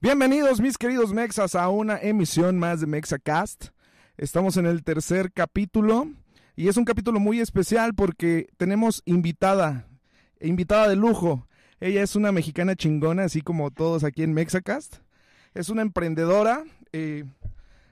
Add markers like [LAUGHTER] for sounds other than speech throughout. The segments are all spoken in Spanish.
Bienvenidos mis queridos Mexas a una emisión más de Mexacast. Estamos en el tercer capítulo y es un capítulo muy especial porque tenemos invitada, invitada de lujo. Ella es una mexicana chingona, así como todos aquí en Mexacast. Es una emprendedora, eh,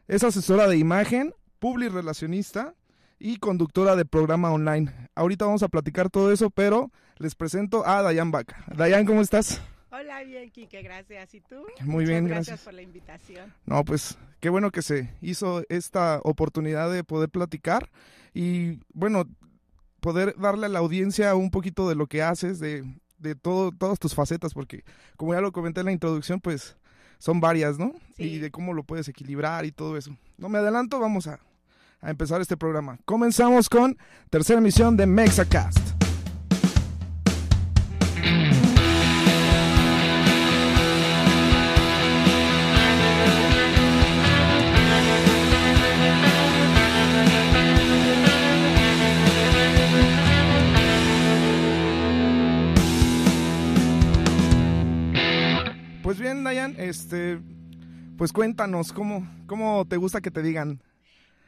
es asesora de imagen, public relacionista y conductora de programa online. Ahorita vamos a platicar todo eso, pero les presento a Dayan Baca. Dayan, ¿cómo estás? Hola, bien, Kike, gracias. ¿Y tú? Muy Muchas bien, gracias. gracias. por la invitación. No, pues qué bueno que se hizo esta oportunidad de poder platicar y bueno, poder darle a la audiencia un poquito de lo que haces, de, de todo, todas tus facetas, porque como ya lo comenté en la introducción, pues son varias, ¿no? Sí. Y de cómo lo puedes equilibrar y todo eso. No me adelanto, vamos a, a empezar este programa. Comenzamos con tercera emisión de Mexacast. Pues bien, Dayan, este, pues cuéntanos, ¿cómo, cómo te gusta que te digan?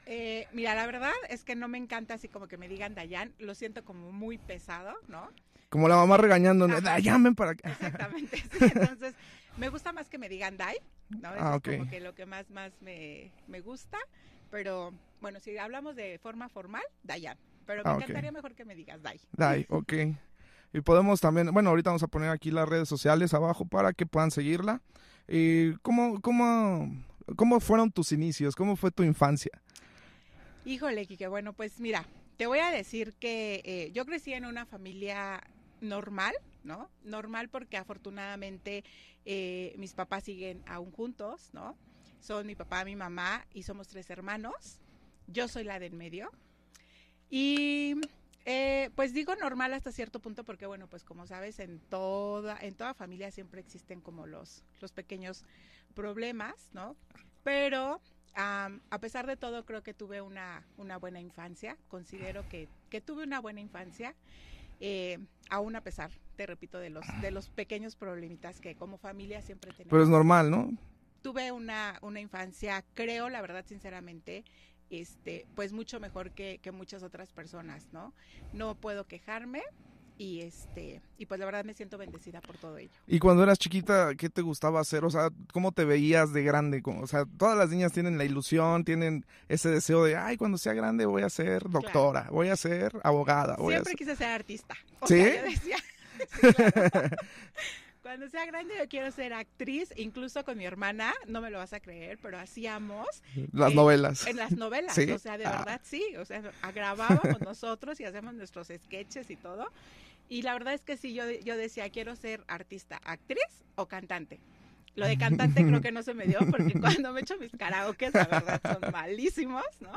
Eh, mira, la verdad es que no me encanta así como que me digan Dayan, lo siento como muy pesado, ¿no? Como la mamá regañando, Ajá. Dayan, ven para acá. Exactamente. [LAUGHS] sí, entonces, me gusta más que me digan Dai, ¿no? Eso Ah, es como que lo que más, más me, me gusta. Pero, bueno, si hablamos de forma formal, Dayan. Pero me Ah, encantaría mejor que me digas Dai. Dai, ok. Y podemos también, bueno, ahorita vamos a poner aquí las redes sociales abajo para que puedan seguirla. Y ¿cómo, cómo, ¿Cómo fueron tus inicios? ¿Cómo fue tu infancia? Híjole, Kike, bueno, pues mira, te voy a decir que eh, yo crecí en una familia normal, ¿no? Normal porque afortunadamente eh, mis papás siguen aún juntos, ¿no? Son mi papá, mi mamá y somos tres hermanos. Yo soy la del medio. Y eh, pues digo normal hasta cierto punto porque, bueno, pues como sabes, en toda, en toda familia siempre existen como los, los pequeños problemas, ¿no? Pero a pesar de todo, creo que tuve una, una buena infancia. Considero que, que tuve una buena infancia, eh, aún a pesar, te repito, de los, de los pequeños problemitas que como familia siempre tenemos. Pero es normal, ¿no? Tuve una, una infancia, creo, la verdad, sinceramente, este, pues mucho mejor que, que muchas otras personas, ¿no? No puedo quejarme y este, y pues la verdad me siento bendecida por todo ello. Y cuando eras chiquita, ¿qué te gustaba hacer? O sea, ¿cómo te veías de grande? O sea, todas las niñas tienen la ilusión, tienen ese deseo de, ay, cuando sea grande voy a ser doctora, voy a ser abogada, voy a Siempre ser... quise ser artista. O ¿Sí? sea, yo decía, [LAUGHS] sí, claro. [LAUGHS] Cuando sea grande yo quiero ser actriz, incluso con mi hermana, no me lo vas a creer, pero hacíamos Las eh, novelas. en las novelas, ¿Sí? o sea, de Ah. verdad sí, o sea, grabábamos nosotros y hacemos nuestros sketches y todo. Y la verdad es que sí, yo, yo decía, quiero ser artista, actriz o cantante. Lo de cantante creo que no se me dio porque [LAUGHS] cuando me echo mis karaokes, la verdad, son malísimos, ¿no?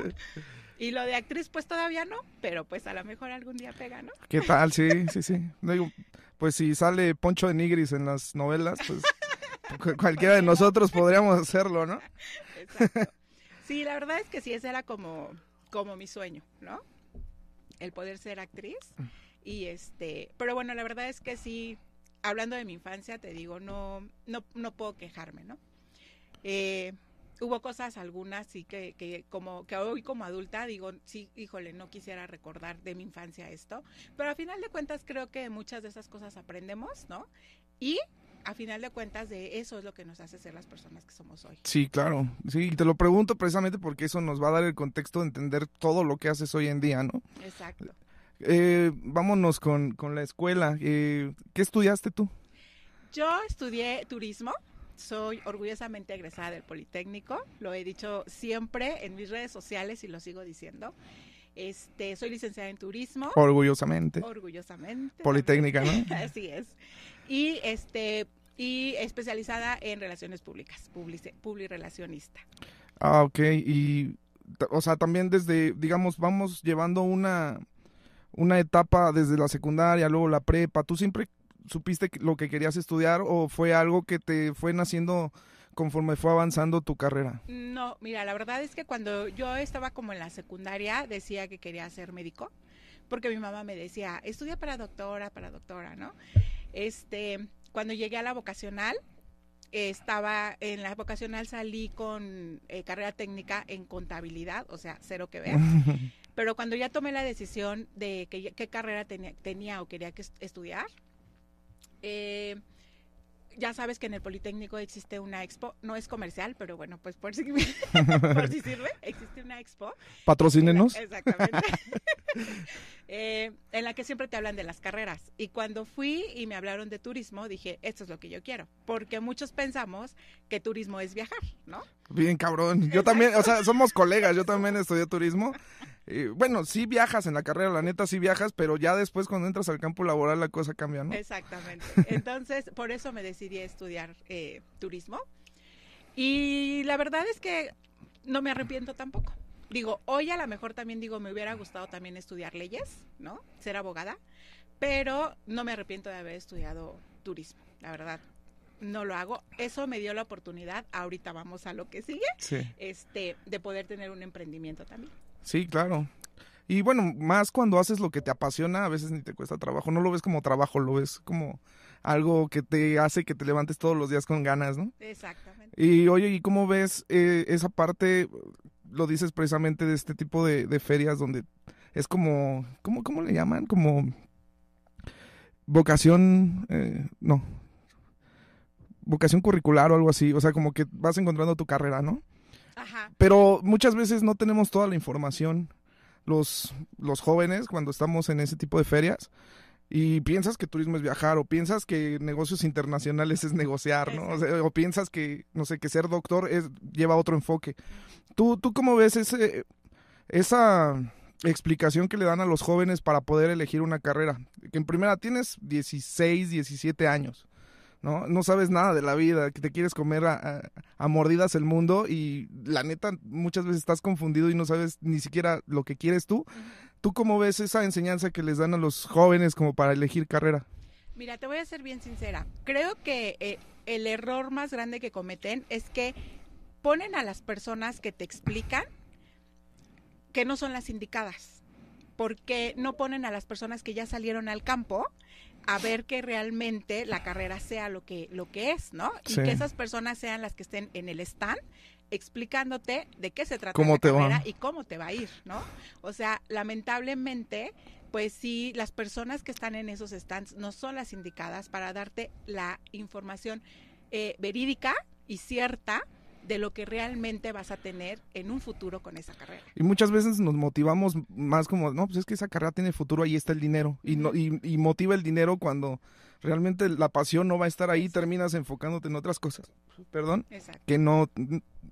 Y lo de actriz, pues todavía no, pero pues a lo mejor algún día pega, ¿no? ¿Qué tal? Sí, sí, sí. Digo, pues si sale Poncho de Nigris en las novelas, pues cu- cualquiera de nosotros podríamos hacerlo, ¿no? Exacto. Sí, la verdad es que sí, ese era como, como mi sueño, ¿no? El poder ser actriz. Y este, pero bueno, la verdad es que sí, hablando de mi infancia, te digo, no, no, no puedo quejarme, ¿no? Eh, hubo cosas algunas sí que, que como que hoy como adulta digo, sí, híjole, no quisiera recordar de mi infancia esto, pero a final de cuentas creo que muchas de esas cosas aprendemos, ¿no? Y a final de cuentas de eso es lo que nos hace ser las personas que somos hoy. Sí, claro. Sí, te lo pregunto precisamente porque eso nos va a dar el contexto de entender todo lo que haces hoy en día, ¿no? Exacto. Eh, vámonos con, con la escuela. Eh, ¿Qué estudiaste tú? Yo estudié turismo, soy orgullosamente egresada del Politécnico, lo he dicho siempre en mis redes sociales y lo sigo diciendo. Este, soy licenciada en turismo, Orgullosamente. orgullosamente. Politécnica, ¿no? [LAUGHS] Así es. Y este y especializada en relaciones públicas, publirelacionista. Ah, ok. Y, o sea, también desde, digamos, vamos llevando una, una etapa desde la secundaria, luego la prepa. ¿Tú siempre supiste lo que querías estudiar o fue algo que te fue naciendo conforme fue avanzando tu carrera? No, mira, la verdad es que cuando yo estaba como en la secundaria decía que quería ser médico, porque mi mamá me decía, estudia para doctora, para doctora, ¿no? Este, cuando llegué a la vocacional, estaba en la vocacional, salí con eh, carrera técnica en contabilidad, o sea, cero que ver. [LAUGHS] Pero cuando ya tomé la decisión de que, qué carrera tenía, tenía o quería que estudiar, eh, ya sabes que en el Politécnico existe una expo, no es comercial, pero bueno, pues por si, [LAUGHS] por si sirve, existe una expo. Patrocínenos. Exactamente. [LAUGHS] eh, en la que siempre te hablan de las carreras. Y cuando fui y me hablaron de turismo, dije, esto es lo que yo quiero. Porque muchos pensamos que turismo es viajar, ¿no? Bien, cabrón. Yo también, o sea, somos colegas, yo también estudié turismo. Y, bueno, sí viajas en la carrera, la neta sí viajas, pero ya después cuando entras al campo laboral la cosa cambia, ¿no? Exactamente. [LAUGHS] Entonces, por eso me decidí a estudiar eh, turismo. Y la verdad es que no me arrepiento tampoco. Digo, hoy a lo mejor también digo, me hubiera gustado también estudiar leyes, ¿no? Ser abogada, pero no me arrepiento de haber estudiado turismo, la verdad. No lo hago. Eso me dio la oportunidad, ahorita vamos a lo que sigue, este, de poder tener un emprendimiento también. Sí, claro. Y bueno, más cuando haces lo que te apasiona, a veces ni te cuesta trabajo. No lo ves como trabajo, lo ves como algo que te hace que te levantes todos los días con ganas, ¿no? Exactamente. Y oye, ¿y cómo ves eh, esa parte? Lo dices precisamente de este tipo de, ferias donde es como, ¿cómo, ¿cómo le llaman? Como vocación, eh, no, vocación curricular o algo así. O sea, como que vas encontrando tu carrera, ¿no? Ajá. Pero muchas veces no tenemos toda la información los, los jóvenes cuando estamos en ese tipo de ferias y piensas que turismo es viajar o piensas que negocios internacionales es negociar, ¿no? O, piensas que, no sé, que ser doctor es, lleva otro enfoque. ¿Tú, tú cómo ves ese, esa explicación que le dan a los jóvenes para poder elegir una carrera? Que en primera tienes 16, 17 años. ¿No? No sabes nada de la vida, que te quieres comer a, mordidas el mundo y la neta muchas veces estás confundido y no sabes ni siquiera lo que quieres tú. ¿Tú cómo ves esa enseñanza que les dan a los jóvenes como para elegir carrera? Mira, te voy a ser bien sincera. Creo que eh, el error más grande que cometen es que ponen a las personas que te explican que no son las indicadas. Porque no ponen a las personas que ya salieron al campo a ver que realmente la carrera sea lo que, lo que es, ¿no? Y que esas personas sean las que estén en el stand explicándote de qué se trata la carrera y cómo te va a ir, ¿no? O sea, lamentablemente, pues sí, las personas que están en esos stands no son las indicadas para darte la información eh, verídica y cierta de lo que realmente vas a tener en un futuro con esa carrera. Y muchas veces nos motivamos más como, no, pues es que esa carrera tiene futuro, ahí está el dinero. Y, no, y, motiva el dinero cuando realmente la pasión no va a estar ahí, terminas enfocándote en otras cosas. Perdón. Que no,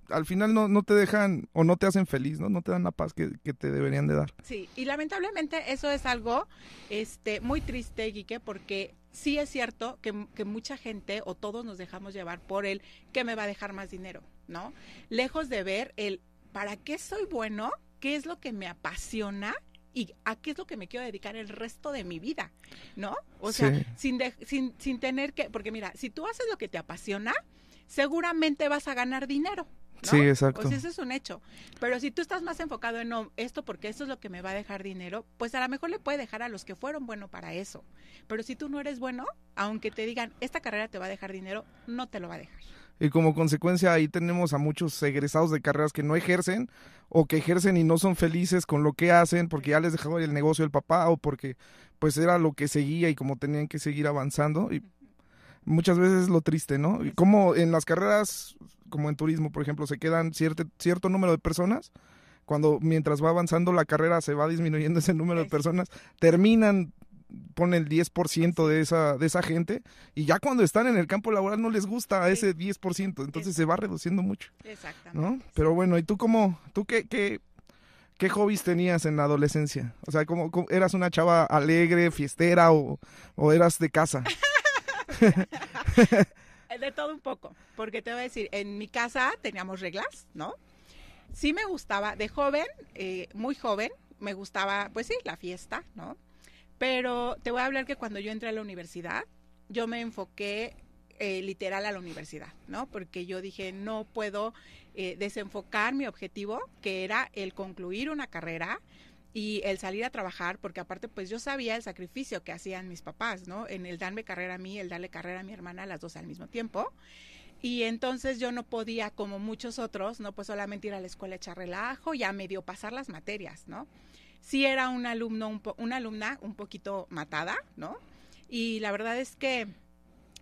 al final no, no te dejan o no te hacen feliz, ¿no? No te dan la paz que, te deberían de dar. Sí, y lamentablemente eso es algo este, muy triste, Guique, porque sí es cierto que, que mucha gente o todos nos dejamos llevar por el que me va a dejar más dinero. ¿No? Lejos de ver el para qué soy bueno, qué es lo que me apasiona y a qué es lo que me quiero dedicar el resto de mi vida, ¿no? O sea, sin, sin, sin tener que, porque mira, si tú haces lo que te apasiona, seguramente vas a ganar dinero. ¿no? Sí, exacto. Pues ese es un hecho. Pero si tú estás más enfocado en no, esto porque esto es lo que me va a dejar dinero, pues a lo mejor le puede dejar a los que fueron buenos para eso. Pero si tú no eres bueno, aunque te digan, esta carrera te va a dejar dinero, no te lo va a dejar y como consecuencia ahí tenemos a muchos egresados de carreras que no ejercen o que ejercen y no son felices con lo que hacen porque ya les dejaba el negocio el papá o porque pues era lo que seguía y como tenían que seguir avanzando y muchas veces es lo triste, ¿no? Y como en las carreras como en turismo, por ejemplo, se quedan cierto, cierto número de personas cuando mientras va avanzando la carrera se va disminuyendo ese número de personas, terminan pone el 10% de esa, de esa gente y ya cuando están en el campo laboral no les gusta ese 10%, entonces se va reduciendo mucho. Exactamente. Pero bueno, ¿y tú cómo, tú qué, qué, qué hobbies tenías en la adolescencia? O sea, ¿cómo, eras una chava alegre, fiestera o, o eras de casa? [LAUGHS] de todo un poco, porque te voy a decir, en mi casa teníamos reglas, ¿no? Sí me gustaba, de joven, eh, muy joven, me gustaba, pues sí, la fiesta, ¿no? Pero te voy a hablar que cuando yo entré a la universidad, yo me enfoqué eh, literal a la universidad, ¿no? Porque yo dije, no puedo eh, desenfocar mi objetivo, que era el concluir una carrera y el salir a trabajar, porque aparte, pues yo sabía el sacrificio que hacían mis papás, ¿no? En el darme carrera a mí, el darle carrera a mi hermana, las dos al mismo tiempo. Y entonces yo no podía, como muchos otros, no pues solamente ir a la escuela a echar relajo y a medio pasar las materias, ¿no? Sí era un alumno, un una alumna un poquito matada, ¿no? Y la verdad es que,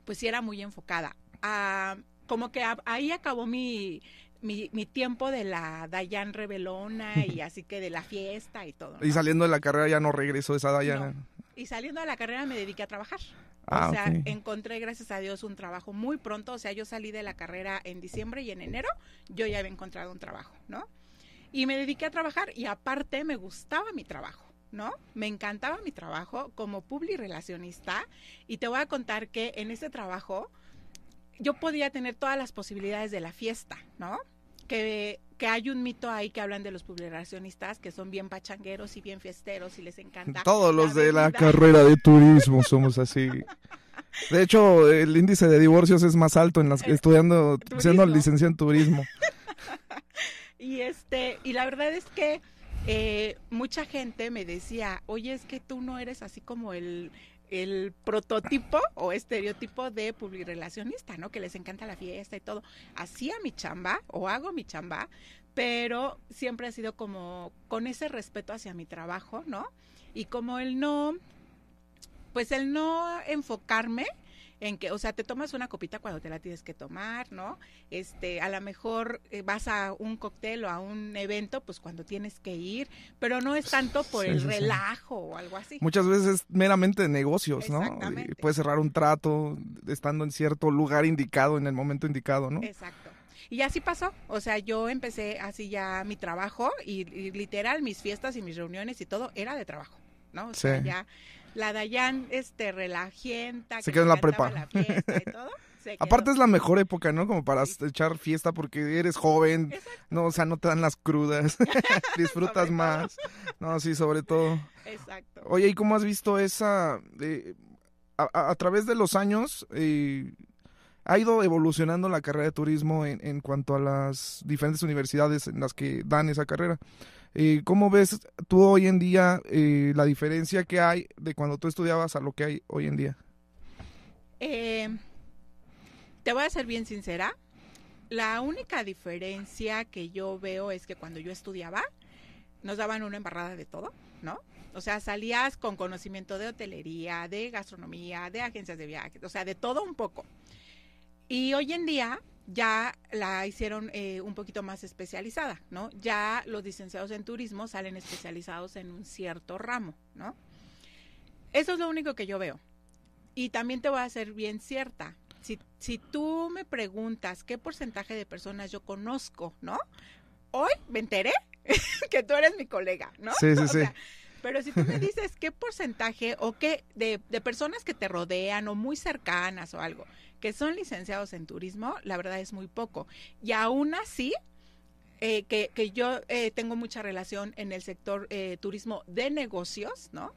pues sí era muy enfocada. Ah, como que ahí acabó mi, mi, mi, tiempo de la Dayan Rebelona y [LAUGHS] así que de la fiesta y todo. Y saliendo de la carrera ya no regresó esa Dayan. Y saliendo de la carrera me dediqué a trabajar. Ah, o sea, encontré, gracias a Dios, un trabajo muy pronto. O sea, yo salí de la carrera en diciembre y en enero yo ya había encontrado un trabajo, ¿no? Y me dediqué a trabajar y aparte me gustaba mi trabajo. ¿no? Me encantaba mi trabajo como publi relacionista y te voy a contar que en ese trabajo yo podía tener todas las posibilidades de la fiesta, ¿no? Que, que hay un mito ahí que hablan de los publicacionistas que son bien pachangueros y bien fiesteros y les encanta. Todos los de la carrera de turismo somos así. De hecho, el índice de divorcios es más alto en las estudiando, siendo licenciado en turismo. [LAUGHS] y este, y la verdad es que eh, mucha gente me decía, oye, es que tú no eres así como el, el prototipo o estereotipo de publirelacionista, ¿no? Que les encanta la fiesta y todo. Hacía mi chamba o hago mi chamba, pero siempre ha sido como con ese respeto hacia mi trabajo, ¿no? Y como el no, pues el no enfocarme en que, o sea, te tomas una copita cuando te la tienes que tomar, ¿no? Este, a lo mejor eh, vas a un cóctel o a un evento, pues cuando tienes que ir, pero no es tanto por el relajo o algo así. Muchas veces es meramente de negocios, ¿no? puedes cerrar un trato estando en cierto lugar indicado, en el momento indicado, ¿no? Exacto. Y así pasó, o sea, yo empecé así ya mi trabajo y, literal mis fiestas y mis reuniones y todo era de trabajo, ¿no? O sea, ya la Dayan este relajienta, se quedó en la prepa. [LAUGHS] Aparte es la mejor época, ¿no? Como para echar fiesta porque eres joven, no, o sea, no te dan las crudas, [LAUGHS] [LAUGHS] disfrutas más. No, sí, sobre todo. Exacto. Oye, ¿y cómo has visto esa eh, a, través de los años eh, ha ido evolucionando la carrera de turismo en, en cuanto a las diferentes universidades en las que dan esa carrera? Eh, ¿Cómo ves tú hoy en día eh, la diferencia que hay de cuando tú estudiabas a lo que hay hoy en día? Eh, te voy a ser bien sincera. La única diferencia que yo veo es que cuando yo estudiaba, nos daban una embarrada de todo, ¿no? O sea, salías con conocimiento de hotelería, de gastronomía, de agencias de viajes, o sea, de todo un poco. Y hoy en día ya la hicieron eh, un poquito más especializada, ¿no? Ya los licenciados en turismo salen especializados en un cierto ramo, ¿no? Eso es lo único que yo veo. Y también te voy a ser bien cierta. Si, si tú me preguntas qué porcentaje de personas yo conozco, ¿no? Hoy me enteré [LAUGHS] que tú eres mi colega, ¿no? Sí, sí, [LAUGHS] sí. Pero si tú me dices qué porcentaje o qué de, de personas que te rodean o muy cercanas o algo, que son licenciados en turismo, la verdad es muy poco. Y aún así, eh, que, que, yo eh, tengo mucha relación en el sector eh, turismo de negocios, ¿no?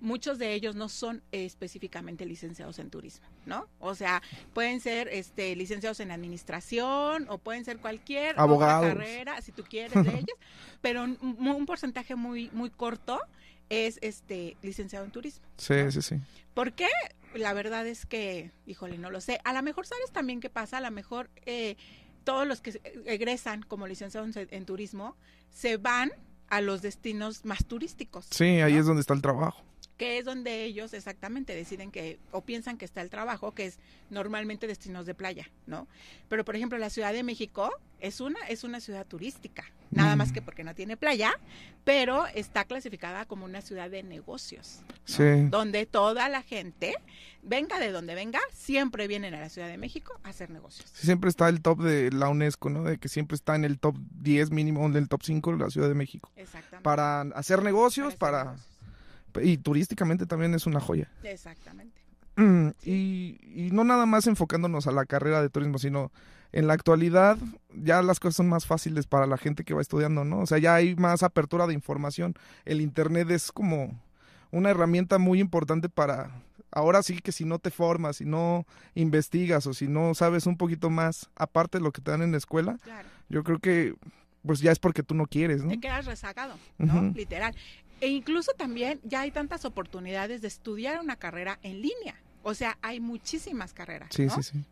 Muchos de ellos no son específicamente licenciados en turismo, ¿no? O sea, pueden ser este, licenciados en administración o pueden ser cualquier carrera, si tú quieres, de ellos, [LAUGHS] pero un, un porcentaje muy, muy corto es este licenciado en turismo. Sí, sí, sí. ¿Por qué? La verdad es que, híjole, no lo sé. A lo mejor sabes también qué pasa, a lo mejor eh, todos los que egresan como licenciados en, turismo se van a los destinos más turísticos. Sí, ahí es donde está el trabajo que es donde ellos exactamente deciden que o piensan que está el trabajo, que es normalmente destinos de playa, ¿no? Pero por ejemplo, la Ciudad de México es una es una ciudad turística, nada más que porque no tiene playa, pero está clasificada como una ciudad de negocios, donde toda la gente, venga de donde venga, siempre vienen a la Ciudad de México a hacer negocios. siempre está el top de la UNESCO, ¿no? De que siempre está en el top 10 mínimo, en el top 5 de la Ciudad de México. Exactamente. Para hacer negocios, para y turísticamente también es una joya. Exactamente. Mm, y, no nada más enfocándonos a la carrera de turismo, sino en la actualidad ya las cosas son más fáciles para la gente que va estudiando, ¿no? O sea, ya hay más apertura de información. El Internet es como una herramienta muy importante para... Ahora sí que si no te formas, si no investigas o si no sabes un poquito más, aparte de lo que te dan en la escuela, yo creo que pues ya es porque tú no quieres, ¿no? Te quedas rezagado, ¿no? Literal. E incluso también ya hay tantas oportunidades de estudiar una carrera en línea. O sea, hay muchísimas carreras. Sí, sí, sí.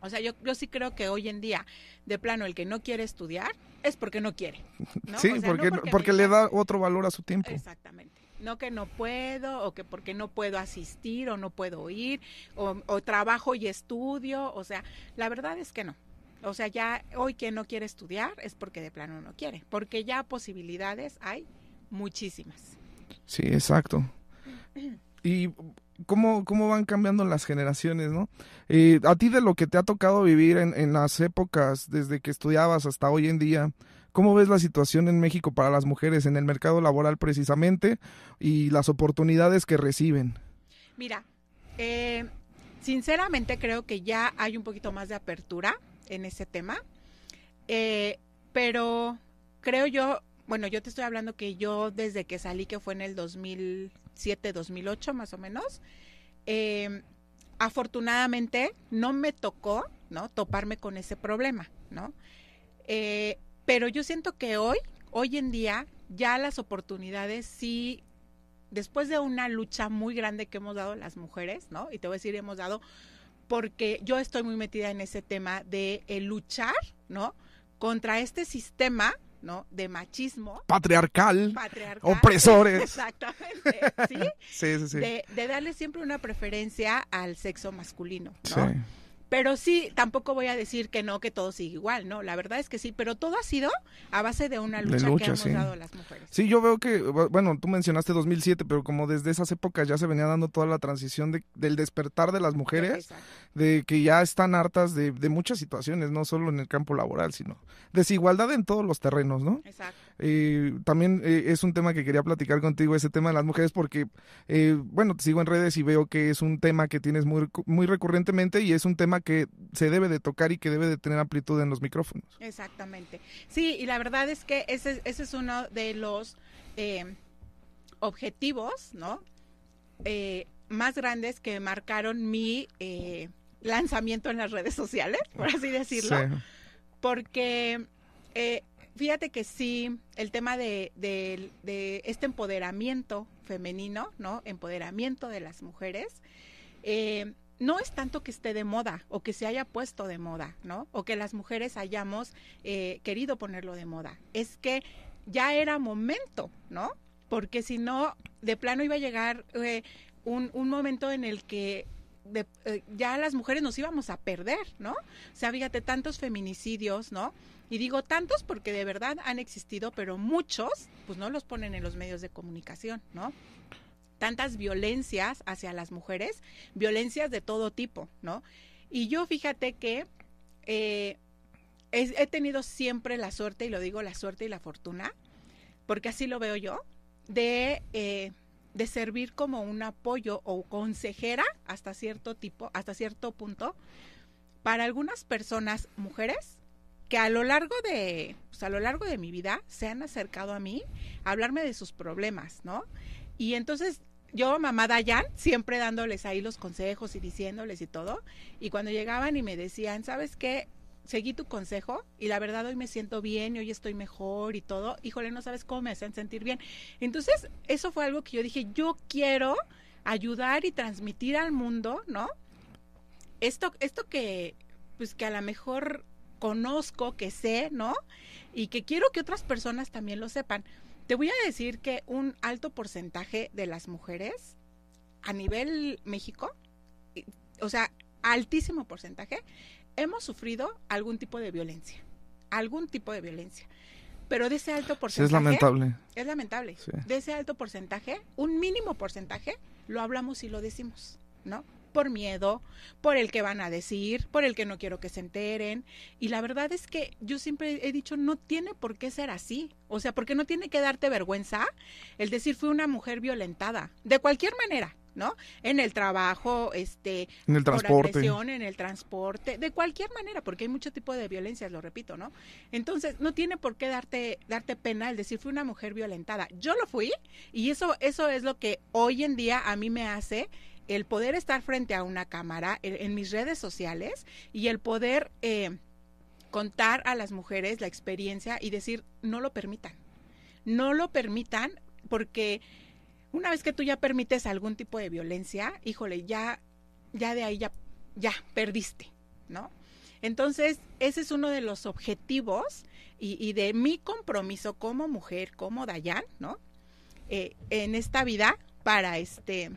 O sea, yo, yo sí creo que hoy en día, de plano, el que no quiere estudiar es porque no quiere. ¿no? Sí, O sea, no porque, porque porque le da otro valor a su tiempo. Exactamente. No que no puedo, o que porque no puedo asistir, o no puedo ir, o, o trabajo y estudio. O sea, la verdad es que no. O sea, ya hoy quien no quiere estudiar es porque de plano no quiere. Porque ya posibilidades hay muchísimas. Sí, exacto. Y cómo, cómo van cambiando las generaciones, ¿no? Eh, a ti de lo que te ha tocado vivir en, en las épocas, desde que estudiabas hasta hoy en día, ¿cómo ves la situación en México para las mujeres en el mercado laboral precisamente y las oportunidades que reciben? Mira, eh, sinceramente creo que ya hay un poquito más de apertura en ese tema, eh, pero creo yo, bueno, yo te estoy hablando que yo desde que salí, que fue en el 2007, 2008 más o menos, eh, afortunadamente no me tocó, ¿no? Toparme con ese problema, ¿no? Eh, pero yo siento que hoy, hoy en día, ya las oportunidades sí después de una lucha muy grande que hemos dado las mujeres, ¿no? Y te voy a decir, hemos dado, porque yo estoy muy metida en ese tema de eh, luchar, ¿no? Contra este sistema, ¿no? De machismo Patriarcal. patriarcal. Opresores. [LAUGHS] Exactamente, ¿sí? [LAUGHS] Sí, sí, sí. De, de darle siempre una preferencia al sexo masculino, Sí. Pero sí, tampoco voy a decir que no, que todo sigue igual, ¿no? La verdad es que sí, pero todo ha sido a base de una De lucha, que hemos sí. dado las mujeres. Sí, yo veo que, bueno, tú mencionaste 2007, pero como desde esas épocas ya se venía dando toda la transición de- del despertar de las mujeres, Exacto. de que ya están hartas de, de muchas situaciones, no solo en el campo laboral, sino desigualdad en todos los terrenos, ¿no? Exacto. Eh, también eh, es un tema que quería platicar contigo, ese tema de las mujeres, porque, eh, bueno, te sigo en redes y veo que es un tema que tienes muy, muy recurrentemente y es un tema que se debe de tocar y que debe de tener amplitud en los micrófonos. Exactamente. Sí, y la verdad es que ese, ese es uno de los eh, objetivos, ¿no? Eh, más grandes que marcaron mi eh, lanzamiento en las redes sociales, [LAUGHS] por así decirlo. Sí. Porque eh, fíjate que sí, el tema de, de- de este empoderamiento femenino, ¿no? Empoderamiento de las mujeres, eh, no es tanto que esté de moda o que se haya puesto de moda, ¿no? O que las mujeres hayamos eh, querido ponerlo de moda. Es que ya era momento, ¿no? Porque si no, de plano iba a llegar eh, un, un momento en el que eh, ya las mujeres nos íbamos a perder, ¿no? O sea, fíjate, tantos feminicidios, ¿no? Y digo tantos porque de verdad han existido, pero muchos, pues no los ponen en los medios de comunicación, ¿no? Tantas violencias hacia las mujeres, violencias de todo tipo, ¿no? Y yo fíjate que eh, he tenido siempre la suerte, y lo digo la suerte y la fortuna, porque así lo veo yo, de, eh, de servir como un apoyo o consejera hasta cierto tipo, hasta cierto punto, para algunas personas, mujeres, que a lo largo de, pues, a lo largo de mi vida se han acercado a mí a hablarme de sus problemas, ¿no? Y entonces yo, mamá Dayan, siempre dándoles ahí los consejos y diciéndoles y todo, y cuando llegaban y me decían, ¿sabes qué? Seguí tu consejo y la verdad hoy me siento bien y hoy estoy mejor y todo. Híjole, no sabes cómo me hacen sentir bien. Entonces, eso fue algo que yo dije, yo quiero ayudar y transmitir al mundo, ¿no? Esto, esto que, pues que a lo mejor conozco, que sé, ¿no? Y que quiero que otras personas también lo sepan. Te voy a decir que un alto porcentaje de las mujeres a nivel México, o sea, altísimo porcentaje, hemos sufrido algún tipo de violencia. Algún tipo de violencia. Pero de ese alto Sí, porcentaje. es lamentable. Es lamentable. Sí. De ese alto porcentaje, un mínimo porcentaje, lo hablamos y lo decimos, ¿no? Por miedo, por el que van a decir, por el que no quiero que se enteren. Y la verdad es que yo siempre he dicho, no tiene por qué ser así. O sea, porque no tiene que darte vergüenza el decir fui una mujer violentada. De cualquier manera, ¿no? En el trabajo, este, En el por transporte. agresión, en el transporte, de cualquier manera, porque hay mucho tipo de violencias, lo repito, ¿no? Entonces, no tiene por qué darte, darte pena el decir fui una mujer violentada. Yo lo fui y eso, eso es lo que hoy en día a mí me hace el poder estar frente a una cámara en, mis redes sociales y el poder eh, contar a las mujeres la experiencia y decir no lo permitan. No lo permitan porque una vez que tú ya permites algún tipo de violencia, híjole, ya, ya de ahí ya, ya perdiste, ¿no? Entonces, ese es uno de los objetivos y, de mi compromiso como mujer, como Dayan, ¿no? Eh, en esta vida para este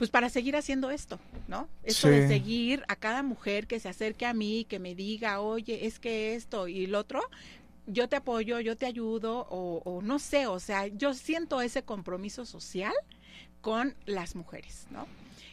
pues para seguir haciendo esto, ¿no? Esto de seguir a cada mujer que se acerque a mí, que me diga, oye, es que esto y el otro, yo te apoyo, yo te ayudo, o, o no sé, o sea, yo siento ese compromiso social con las mujeres, ¿no?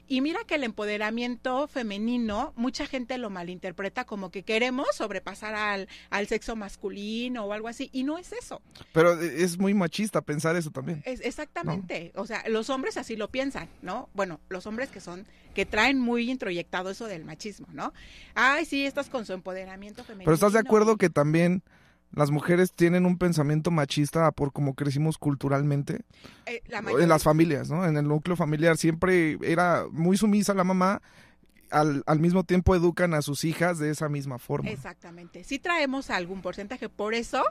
Y mira que el empoderamiento femenino, mucha gente lo malinterpreta como que queremos sobrepasar al, al sexo masculino o algo así, y no es eso. Pero es muy machista pensar eso también. Es, exactamente, o sea, los hombres así lo piensan, ¿no? Bueno, los hombres que son, que traen muy introyectado eso del machismo, ¿no? Ay, sí, estás con su empoderamiento femenino. Pero estás de acuerdo que también las mujeres tienen un pensamiento machista por cómo crecimos culturalmente eh, en las familias, ¿no? En el núcleo familiar siempre era muy sumisa la mamá, al, al, mismo tiempo educan a sus hijas de esa misma forma. Exactamente. Sí traemos algún porcentaje, por eso,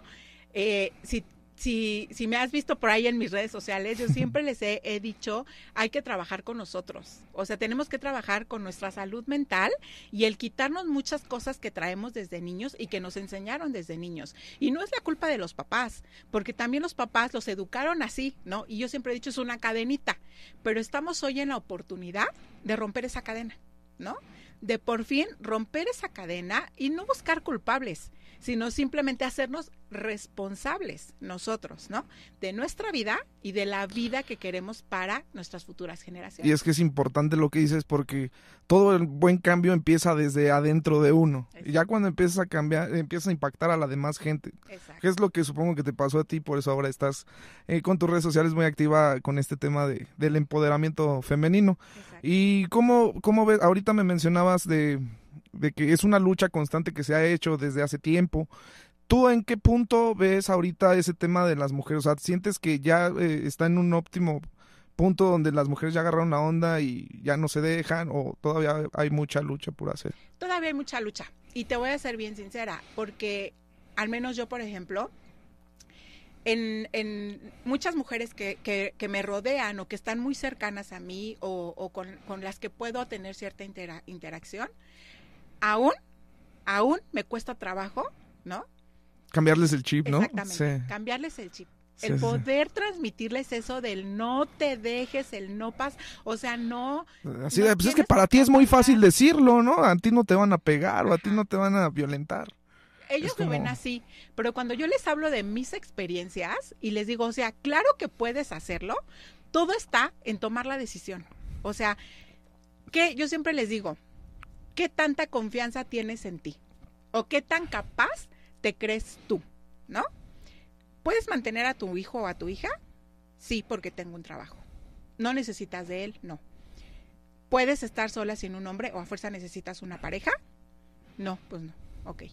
eh, si si, si me has visto por ahí en mis redes sociales, yo siempre les he, he, dicho, hay que trabajar con nosotros. O sea, tenemos que trabajar con nuestra salud mental y el quitarnos muchas cosas que traemos desde niños y que nos enseñaron desde niños. Y no es la culpa de los papás, porque también los papás los educaron así, ¿no? Y yo siempre he dicho, es una cadenita, pero estamos hoy en la oportunidad de romper esa cadena, ¿no? De por fin romper esa cadena y no buscar culpables sino simplemente hacernos responsables nosotros, ¿no? De nuestra vida y de la vida que queremos para nuestras futuras generaciones. Y es que es importante lo que dices porque todo el buen cambio empieza desde adentro de uno. Y ya cuando empiezas a cambiar, empieza a impactar a la demás gente. Exacto. Que es lo que supongo que te pasó a ti, por eso ahora estás eh, con tus redes sociales muy activa con este tema de, del empoderamiento femenino. Exacto. Y cómo, cómo ves, ahorita me mencionabas de de que es una lucha constante que se ha hecho desde hace tiempo. ¿Tú en qué punto ves ahorita ese tema de las mujeres? O sea, ¿sientes que ya eh, está en un óptimo punto donde las mujeres ya agarraron la onda y ya no se dejan o todavía hay mucha lucha por hacer? Todavía hay mucha lucha. Y te voy a ser bien sincera, porque al menos yo, por ejemplo, en, en muchas mujeres que, que, me rodean o que están muy cercanas a mí o, con, con, las que puedo tener cierta interacción, aún, aún me cuesta trabajo, ¿no? Cambiarles el chip, ¿no? Exactamente, cambiarles el chip. el poder transmitirles eso del no te dejes, el no pas, o sea, no. Así de, pues es que para ti es muy fácil decirlo, ¿no? A ti no te van a pegar o a ti no te van a violentar. Ellos lo ven así, pero cuando yo les hablo de mis experiencias y les digo, o sea, claro que puedes hacerlo, todo está en tomar la decisión. O sea, que yo siempre les digo, qué tanta confianza tienes en ti o qué tan capaz te crees tú, ¿no? ¿Puedes mantener a tu hijo o a tu hija? Sí, porque tengo un trabajo. ¿No necesitas de él? No. ¿Puedes estar sola sin un hombre o a fuerza necesitas una pareja? No, pues no. Ok.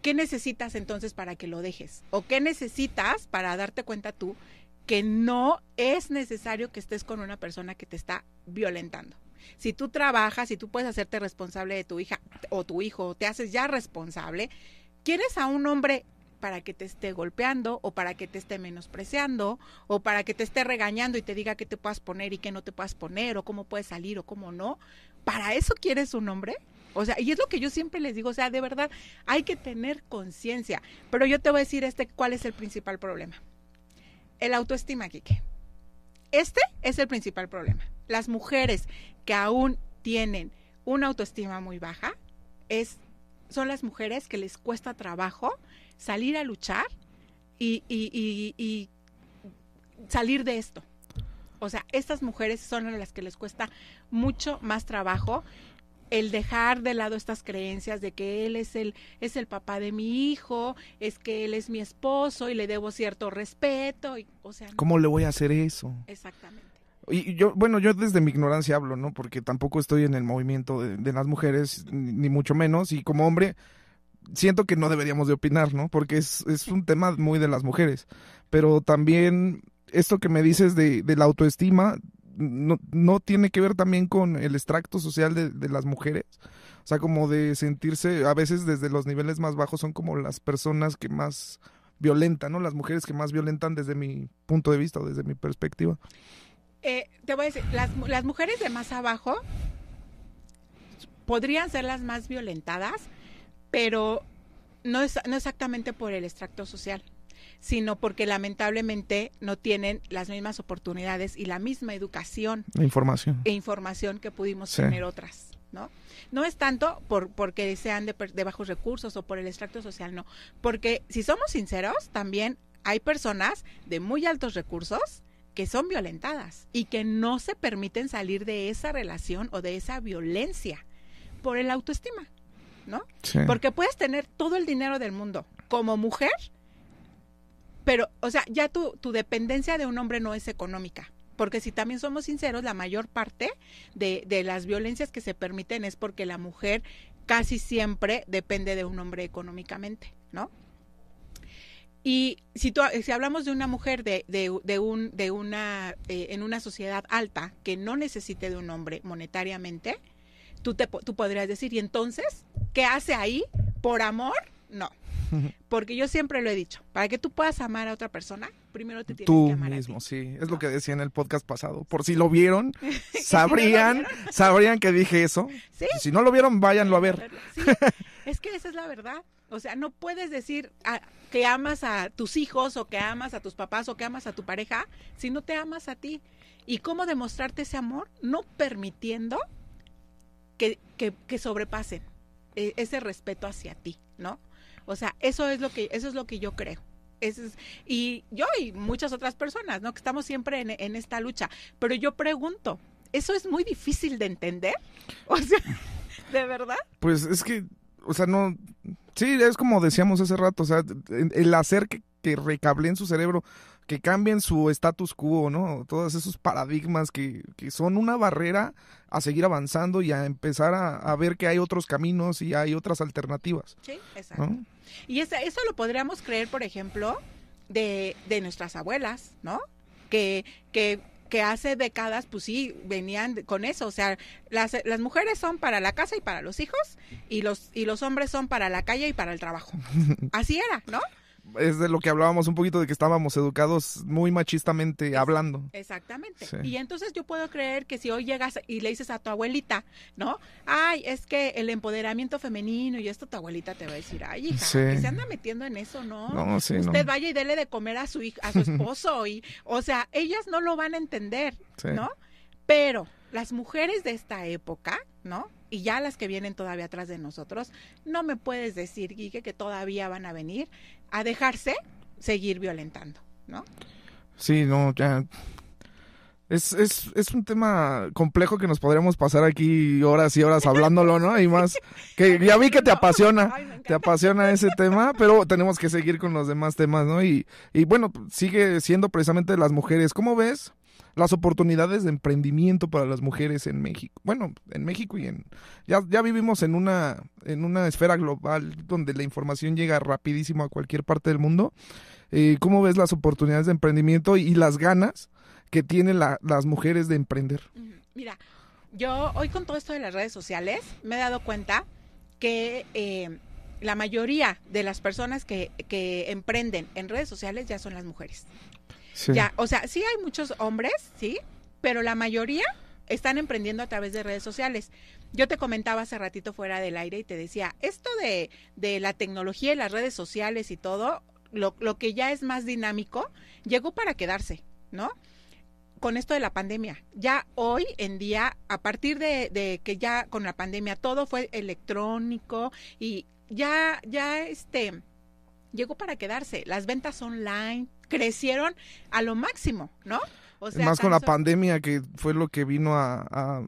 ¿Qué necesitas entonces para que lo dejes? ¿O qué necesitas para darte cuenta tú que no es necesario que estés con una persona que te está violentando? Si tú trabajas, si tú puedes hacerte responsable de tu hija o tu hijo, te haces ya responsable, ¿quieres a un hombre para que te esté golpeando o para que te esté menospreciando o para que te esté regañando y te diga qué te puedas poner y qué no te puedas poner o cómo puedes salir o cómo no? ¿Para eso quieres un hombre? O sea, y es lo que yo siempre les digo, o sea, de verdad hay que tener conciencia. Pero yo te voy a decir este cuál es el principal problema. El autoestima, Kike. Este es el principal problema. Las mujeres que aún tienen una autoestima muy baja es, son las mujeres que les cuesta trabajo salir a luchar y, y salir de esto. O sea, estas mujeres son las que les cuesta mucho más trabajo el dejar de lado estas creencias de que él es el es el papá de mi hijo, es que él es mi esposo y le debo cierto respeto, y, o sea, ¿cómo le voy a hacer eso? Exactamente. Y yo, bueno, yo desde mi ignorancia hablo, ¿no? Porque tampoco estoy en el movimiento de, las mujeres, ni, mucho menos, y como hombre siento que no deberíamos de opinar, ¿no? Porque es, es un tema muy de las mujeres, pero también esto que me dices de, de la autoestima, no, no tiene que ver también con el extracto social de, de, las mujeres. O sea, como de sentirse, a veces desde los niveles más bajos son como las personas que más violentan, ¿no? Las mujeres que más violentan desde mi punto de vista o desde mi perspectiva. Eh, te voy a decir, las, las mujeres de más abajo podrían ser las más violentadas, pero no, es, no exactamente por el extracto social, sino porque lamentablemente no tienen las mismas oportunidades y la misma educación. Información. E información que pudimos tener otras, ¿no? No es tanto por porque sean de, de bajos recursos o por el extracto social, no. Porque si somos sinceros, también hay personas de muy altos recursos que son violentadas y que no se permiten salir de esa relación o de esa violencia por el autoestima, ¿no? Porque puedes tener todo el dinero del mundo como mujer, pero, o sea, ya tu, tu dependencia de un hombre no es económica. Porque si también somos sinceros, la mayor parte de, de las violencias que se permiten es porque la mujer casi siempre depende de un hombre económicamente, ¿no? Y si, si hablamos de una mujer de, de, un, de una, eh, en una sociedad alta que no necesite de un hombre monetariamente, tú, te, tú podrías decir, ¿y entonces qué hace ahí? ¿Por amor? No. [LAUGHS] Porque yo siempre lo he dicho, para que tú puedas amar a otra persona, primero te tienes que amar mismo, sí, es lo que decía en el podcast pasado. Por si lo vieron, [LAUGHS] sabrían, sabrían que dije eso. Si no lo vieron, váyanlo a ver. es que esa es la verdad. O sea, no puedes decir que amas a tus hijos o que amas a tus papás o que amas a tu pareja si no te amas a ti. ¿Y cómo demostrarte ese amor? No permitiendo que, que, sobrepasen eh, ese respeto hacia ti, ¿no? O sea, eso es lo que, eso es lo que yo creo. Y yo y muchas otras personas, ¿no? Que estamos siempre en, en, esta lucha. Pero yo pregunto, ¿eso es muy difícil de entender? [LAUGHS] O sea, ¿de verdad? Pues es que, o sea, no... Sí, es como decíamos hace rato, o sea, el hacer que, que recablen su cerebro, que cambien su status quo, ¿no? Todos esos paradigmas que, que son una barrera a seguir avanzando y a empezar a, ver que hay otros caminos y hay otras alternativas. Sí, exacto. Y eso lo podríamos creer, por ejemplo, de, de nuestras abuelas, ¿no? Que, que, que hace décadas, pues sí, venían con eso. O sea, las, las mujeres son para la casa y para los hijos, y los, y los hombres son para la calle y para el trabajo. [LAUGHS] Así era, ¿no? Es de lo que hablábamos un poquito de que estábamos educados muy machistamente hablando. Exactamente. Y entonces yo puedo creer que si hoy llegas y le dices a tu abuelita, ¿no? Ay, es que el empoderamiento femenino y esto tu abuelita te va a decir, ay, hija, que se anda metiendo en eso, ¿no? no sí, Usted vaya y dele de comer a su a su [LAUGHS] esposo y o sea, ellas no lo van a entender, ¿no? Pero las mujeres de esta época, ¿no? Y ya las que vienen todavía atrás de nosotros, no me puedes decir, Guille, que todavía van a venir a dejarse seguir violentando, ¿no? Sí, no, ya. Es, es, es un tema complejo que nos podríamos pasar aquí horas y horas hablándolo, ¿no? Y más, que [LAUGHS] ya vi que te apasiona, te apasiona ese tema, pero tenemos que seguir con los demás temas, ¿no? Y, y bueno, sigue siendo precisamente las mujeres. ¿Cómo ves las oportunidades de emprendimiento para las mujeres en México. Bueno, en México y en ya, ya vivimos en una en una esfera global donde la información llega rapidísimo a cualquier parte del mundo. Eh, ¿Cómo ves las oportunidades de emprendimiento y, las ganas que tienen las mujeres de emprender? Mira, yo hoy con todo esto de las redes sociales me he dado cuenta que eh, la mayoría de las personas que, que emprenden en redes sociales ya son las mujeres. Ya, o sea, sí hay muchos hombres, sí, pero la mayoría están emprendiendo a través de redes sociales. Yo te comentaba hace ratito fuera del aire y te decía, esto de, de la tecnología y las redes sociales y todo, lo, lo que ya es más dinámico, llegó para quedarse, ¿no? con esto de la pandemia. Ya hoy en día, a partir de, de, que ya con la pandemia todo fue electrónico y ya, ya este, llegó para quedarse. Las ventas online, crecieron a lo máximo, ¿no? O sea, Más con la pandemia que fue lo que vino a,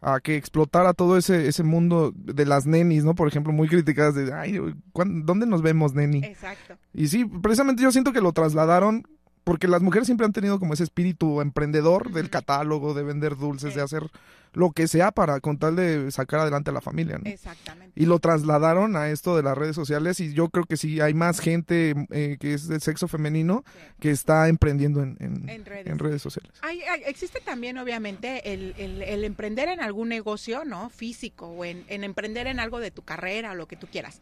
a, que explotara todo ese, ese mundo de las nenis, ¿no? Por ejemplo, muy criticadas de, ay, ¿dónde nos vemos, neni? Exacto. Y sí, precisamente yo siento que lo trasladaron porque las mujeres siempre han tenido como ese espíritu emprendedor del catálogo, de vender dulces, de hacer lo que sea para con tal de sacar adelante a la familia, ¿no? Exactamente. Y lo trasladaron a esto de las redes sociales y yo creo que sí hay más gente eh, que es del sexo femenino que está emprendiendo en, en, redes. sociales. Hay, existe también obviamente el, el, emprender en algún negocio, ¿no? Físico o en, en emprender en algo de tu carrera o lo que tú quieras.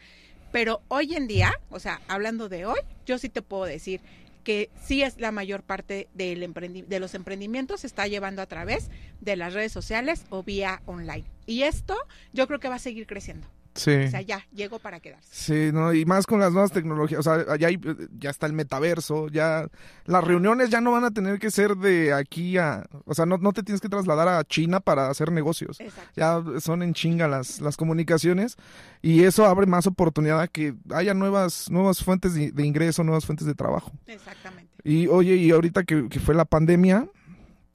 Pero hoy en día, o sea, hablando de hoy, yo sí te puedo decir que sí es la mayor parte del de los emprendimientos se está llevando a través de las redes sociales o vía online. Y esto yo creo que va a seguir creciendo. Sí. O sea, ya llegó para quedarse. Sí, no, y más con las nuevas tecnologías, o sea, ya, hay, ya está el metaverso, ya las reuniones ya no van a tener que ser de aquí a, o sea, no, no te tienes que trasladar a China para hacer negocios. Exacto. Ya son en chinga las, las comunicaciones y eso abre más oportunidad a que haya nuevas, nuevas fuentes de, de ingreso, nuevas fuentes de trabajo. Exactamente. Y oye, y ahorita que, que fue la pandemia,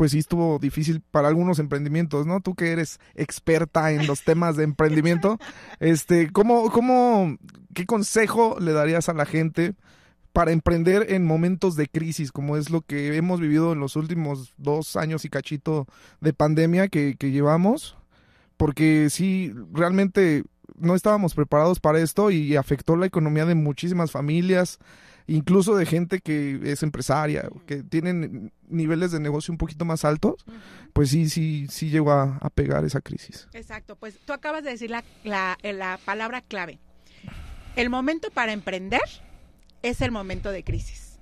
pues sí estuvo difícil para algunos emprendimientos, ¿no? Tú que eres experta en los temas de emprendimiento, [LAUGHS] este, ¿cómo, cómo, qué consejo le darías a la gente para emprender en momentos de crisis, como es lo que hemos vivido en los últimos dos años y cachito de pandemia que, que llevamos? Porque sí, realmente no estábamos preparados para esto y afectó la economía de muchísimas familias, incluso de gente que es empresaria, que tienen niveles de negocio un poquito más altos, pues sí, sí, sí llegó a, a pegar esa crisis. Exacto, pues tú acabas de decir la, la, la palabra clave. El momento para emprender es el momento de crisis.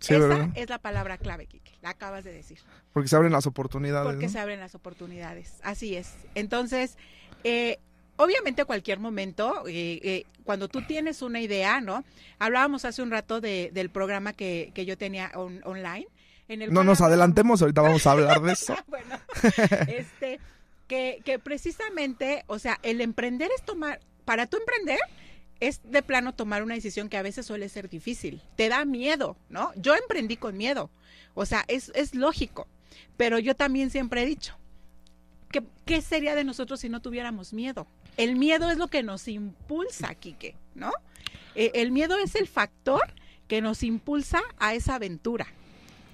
Sí, Esa ¿verdad? es la palabra clave, Kike, la acabas de decir. Porque se abren las oportunidades. Porque ¿no? se abren las oportunidades, así es. Entonces, eh, obviamente cualquier momento, eh, eh, cuando tú tienes una idea, ¿no? Hablábamos hace un rato de, del programa que, que yo tenía on- online. En el No nos adelantemos, ahorita vamos a hablar de eso. [LAUGHS] bueno, este, que, que precisamente, o sea, el emprender es tomar, para tú emprender, es de plano tomar una decisión que a veces suele ser difícil. Te da miedo, ¿no? Yo emprendí con miedo. O sea, es, es lógico. Pero yo también siempre he dicho, ¿qué sería de nosotros si no tuviéramos miedo? El miedo es lo que nos impulsa, Quique, ¿no? Eh, el miedo es el factor que nos impulsa a esa aventura.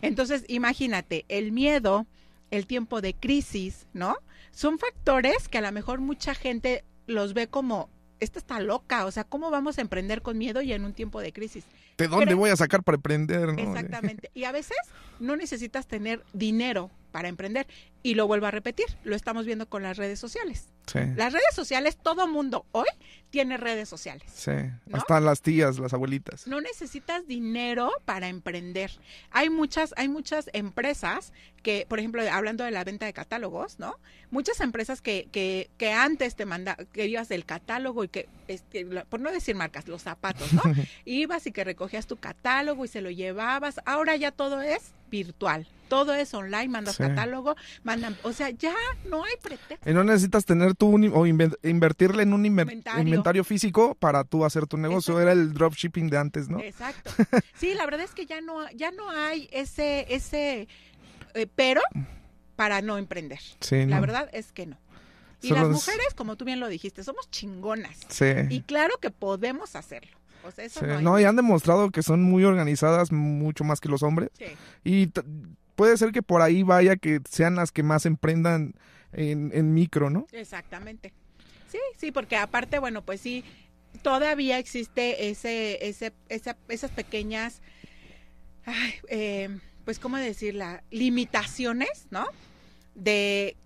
Entonces, imagínate, el miedo, el tiempo de crisis, ¿no? Son factores que a lo mejor mucha gente los ve como, esta está loca, o sea, ¿cómo vamos a emprender con miedo y en un tiempo de crisis? ¿De dónde Pero- voy a sacar para emprender? no? Exactamente. Y a veces no necesitas tener dinero para emprender. Y lo vuelvo a repetir, lo estamos viendo con las redes sociales. Sí, Las redes sociales, todo mundo hoy tiene redes sociales. sí. ¿No? Hasta las tías, las abuelitas. No necesitas dinero para emprender. Hay muchas, hay muchas empresas que, por ejemplo, hablando de la venta de catálogos, ¿no? Muchas empresas que, que, que antes te mandaban, que ibas del catálogo y que, este, por no decir marcas, los zapatos, ¿no? [LAUGHS] Ibas y que recogías tu catálogo y se lo llevabas. Ahora ya todo es virtual. Todo es online, mandas Sí. catálogo, mandan, o sea, ya no hay pretexto. Y no necesitas tener tú un, o inven- invertirle en un inver- Inventario. inventario. físico para tú hacer tu negocio. Exacto. Era el dropshipping de antes, ¿no? Exacto. Sí, la verdad es que ya no, ya no hay ese, ese, eh, pero para no emprender. Sí, La ¿no? verdad es que no. Y las es- mujeres, como tú bien lo dijiste, somos chingonas. Sí. Y claro que podemos hacerlo. O sea, eso Sí, no hay. no, y han demostrado que son muy organizadas, mucho más que los hombres. Sí, Y puede ser que por ahí vaya que sean las que más emprendan en, micro, ¿no? exactamente. Sí, sí, porque aparte, bueno, pues sí, todavía existe ese, ese, esa- esas pequeñas, eh, pues, ¿cómo decirla? Limitaciones, ¿no? De,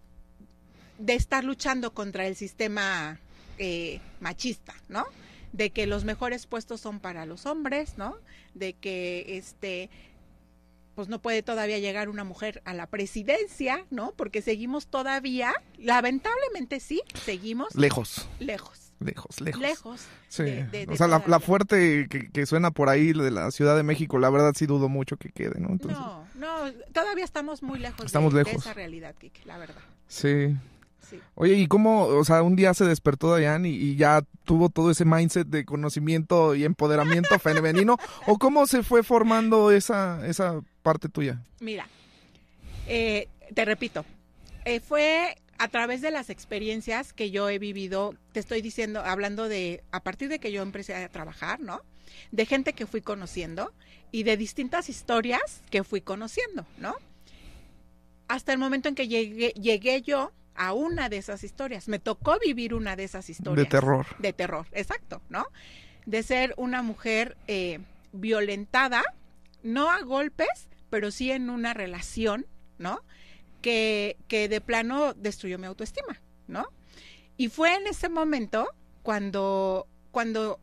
de estar luchando contra el sistema eh, machista, ¿no? De que los mejores puestos son para los hombres, ¿no? De que este pues no puede todavía llegar una mujer a la presidencia, ¿no? Porque seguimos todavía, lamentablemente sí, seguimos Lejos, lejos, lejos, lejos. lejos. Sí. de- de- de o sea, la, fuerte que, que suena por ahí de la Ciudad de México, la verdad sí dudo mucho que quede, ¿no? Entonces, No, no, todavía estamos muy lejos, de- Estamos de, lejos. esa realidad, Kike, la verdad. Sí. Sí. Oye, ¿y cómo, o sea, un día se despertó Dayan y, y ya tuvo todo ese mindset de conocimiento y empoderamiento [LAUGHS] femenino? ¿O cómo se fue formando esa, esa parte tuya? Mira, eh, te repito, eh, fue a través de las experiencias que yo he vivido, te estoy diciendo, hablando de, a partir de que yo empecé a trabajar, ¿no? De gente que fui conociendo y de distintas historias que fui conociendo, ¿no? Hasta el momento en que llegué, llegué yo a una de esas historias. Me tocó vivir una de esas historias. De terror. De terror, exacto, ¿no? De ser una mujer eh, violentada, no a golpes, pero sí en una relación, ¿no? Que, que de plano destruyó mi autoestima, ¿no? Y fue en ese momento cuando, cuando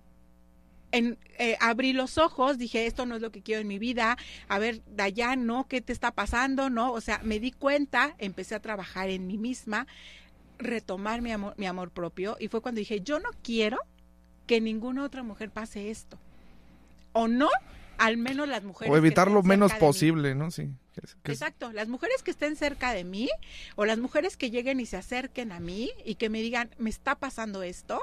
en, eh, abrí los ojos, dije, esto no es lo que quiero en mi vida, a ver, Dayan, ¿no? ¿Qué te está pasando? ¿No? O sea, me di cuenta, empecé a trabajar en mí misma, retomar mi amor, mi amor propio, y fue cuando dije, yo no quiero que ninguna otra mujer pase esto. O no, al menos las mujeres. O evitar lo menos posible, ¿no? Sí. que Exacto, las mujeres que estén cerca de mí o las mujeres que lleguen y se acerquen a mí y que me digan, me está pasando esto,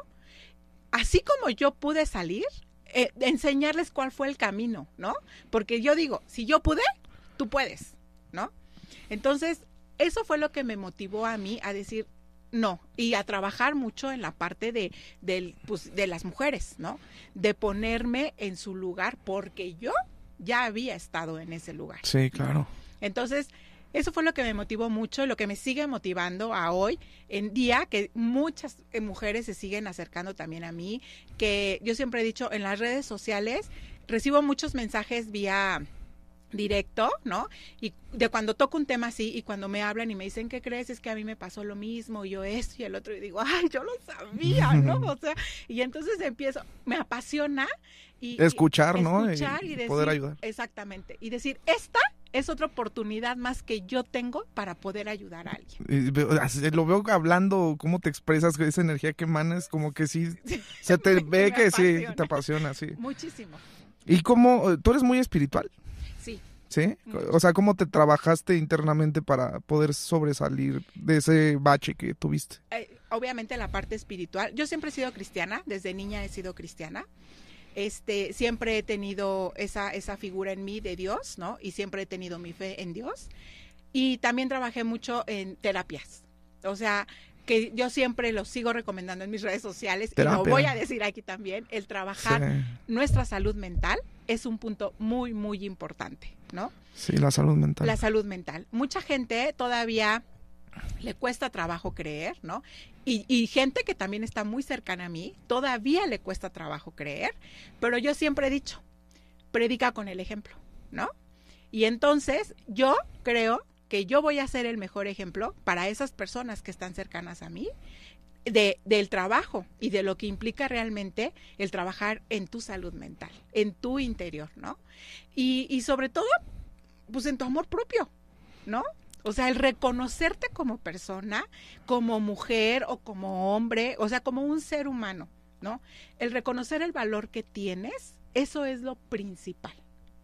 así como yo pude salir, eh, enseñarles cuál fue el camino, ¿no? Porque yo digo, si yo pude, tú puedes, ¿no? Entonces, eso fue lo que me motivó a mí a decir no y a trabajar mucho en la parte de, del, pues, de las mujeres, ¿no? De ponerme en su lugar porque yo ya había estado en ese lugar. Sí, claro. Entonces, eso fue lo que me motivó mucho, lo que me sigue motivando a hoy en día, que muchas eh, mujeres se siguen acercando también a mí, que yo siempre he dicho en las redes sociales, recibo muchos mensajes vía directo, ¿no? Y de cuando toco un tema así y cuando me hablan y me dicen, ¿qué crees? Es que a mí me pasó lo mismo, yo esto y el otro, y digo, [LAUGHS] ay, yo lo sabía, ¿no? [LAUGHS] O sea, y entonces empiezo, me apasiona y... y- Escuchar, ¿no? escuchar Y y, decir, poder ayudar. Exactamente. Y decir, esta es otra oportunidad más que yo tengo para poder ayudar a alguien. Y lo veo hablando, cómo te expresas, esa energía que emanas, como que sí, [LAUGHS] se te ve que sí, te apasiona, sí. Muchísimo. ¿Y cómo, tú eres muy espiritual, Sí. Mucho. O sea, ¿cómo te trabajaste internamente para poder sobresalir de ese bache que tuviste? Eh, obviamente la parte espiritual. Yo siempre he sido cristiana, desde niña he sido cristiana. Este, siempre he tenido esa, esa figura en mí de Dios, ¿no? Y siempre he tenido mi fe en Dios. Y también trabajé mucho en terapias. O sea, que yo siempre lo sigo recomendando en mis redes sociales y Terapia. lo voy a decir aquí también, el trabajar Sí, nuestra salud mental es un punto muy, muy importante, ¿no? sí, la salud mental. La salud mental. Mucha gente todavía le cuesta trabajo creer, ¿no? Y, y gente que también está muy cercana a mí, todavía le cuesta trabajo creer, pero yo siempre he dicho, predica con el ejemplo, ¿no? Y entonces yo creo que yo voy a ser el mejor ejemplo para esas personas que están cercanas a mí de, del trabajo y de lo que implica realmente el trabajar en tu salud mental, en tu interior, ¿no? Y, y sobre todo, pues en tu amor propio, ¿no? O sea, el reconocerte como persona, como mujer o como hombre, o sea, como un ser humano, ¿no? El reconocer el valor que tienes, eso es lo principal,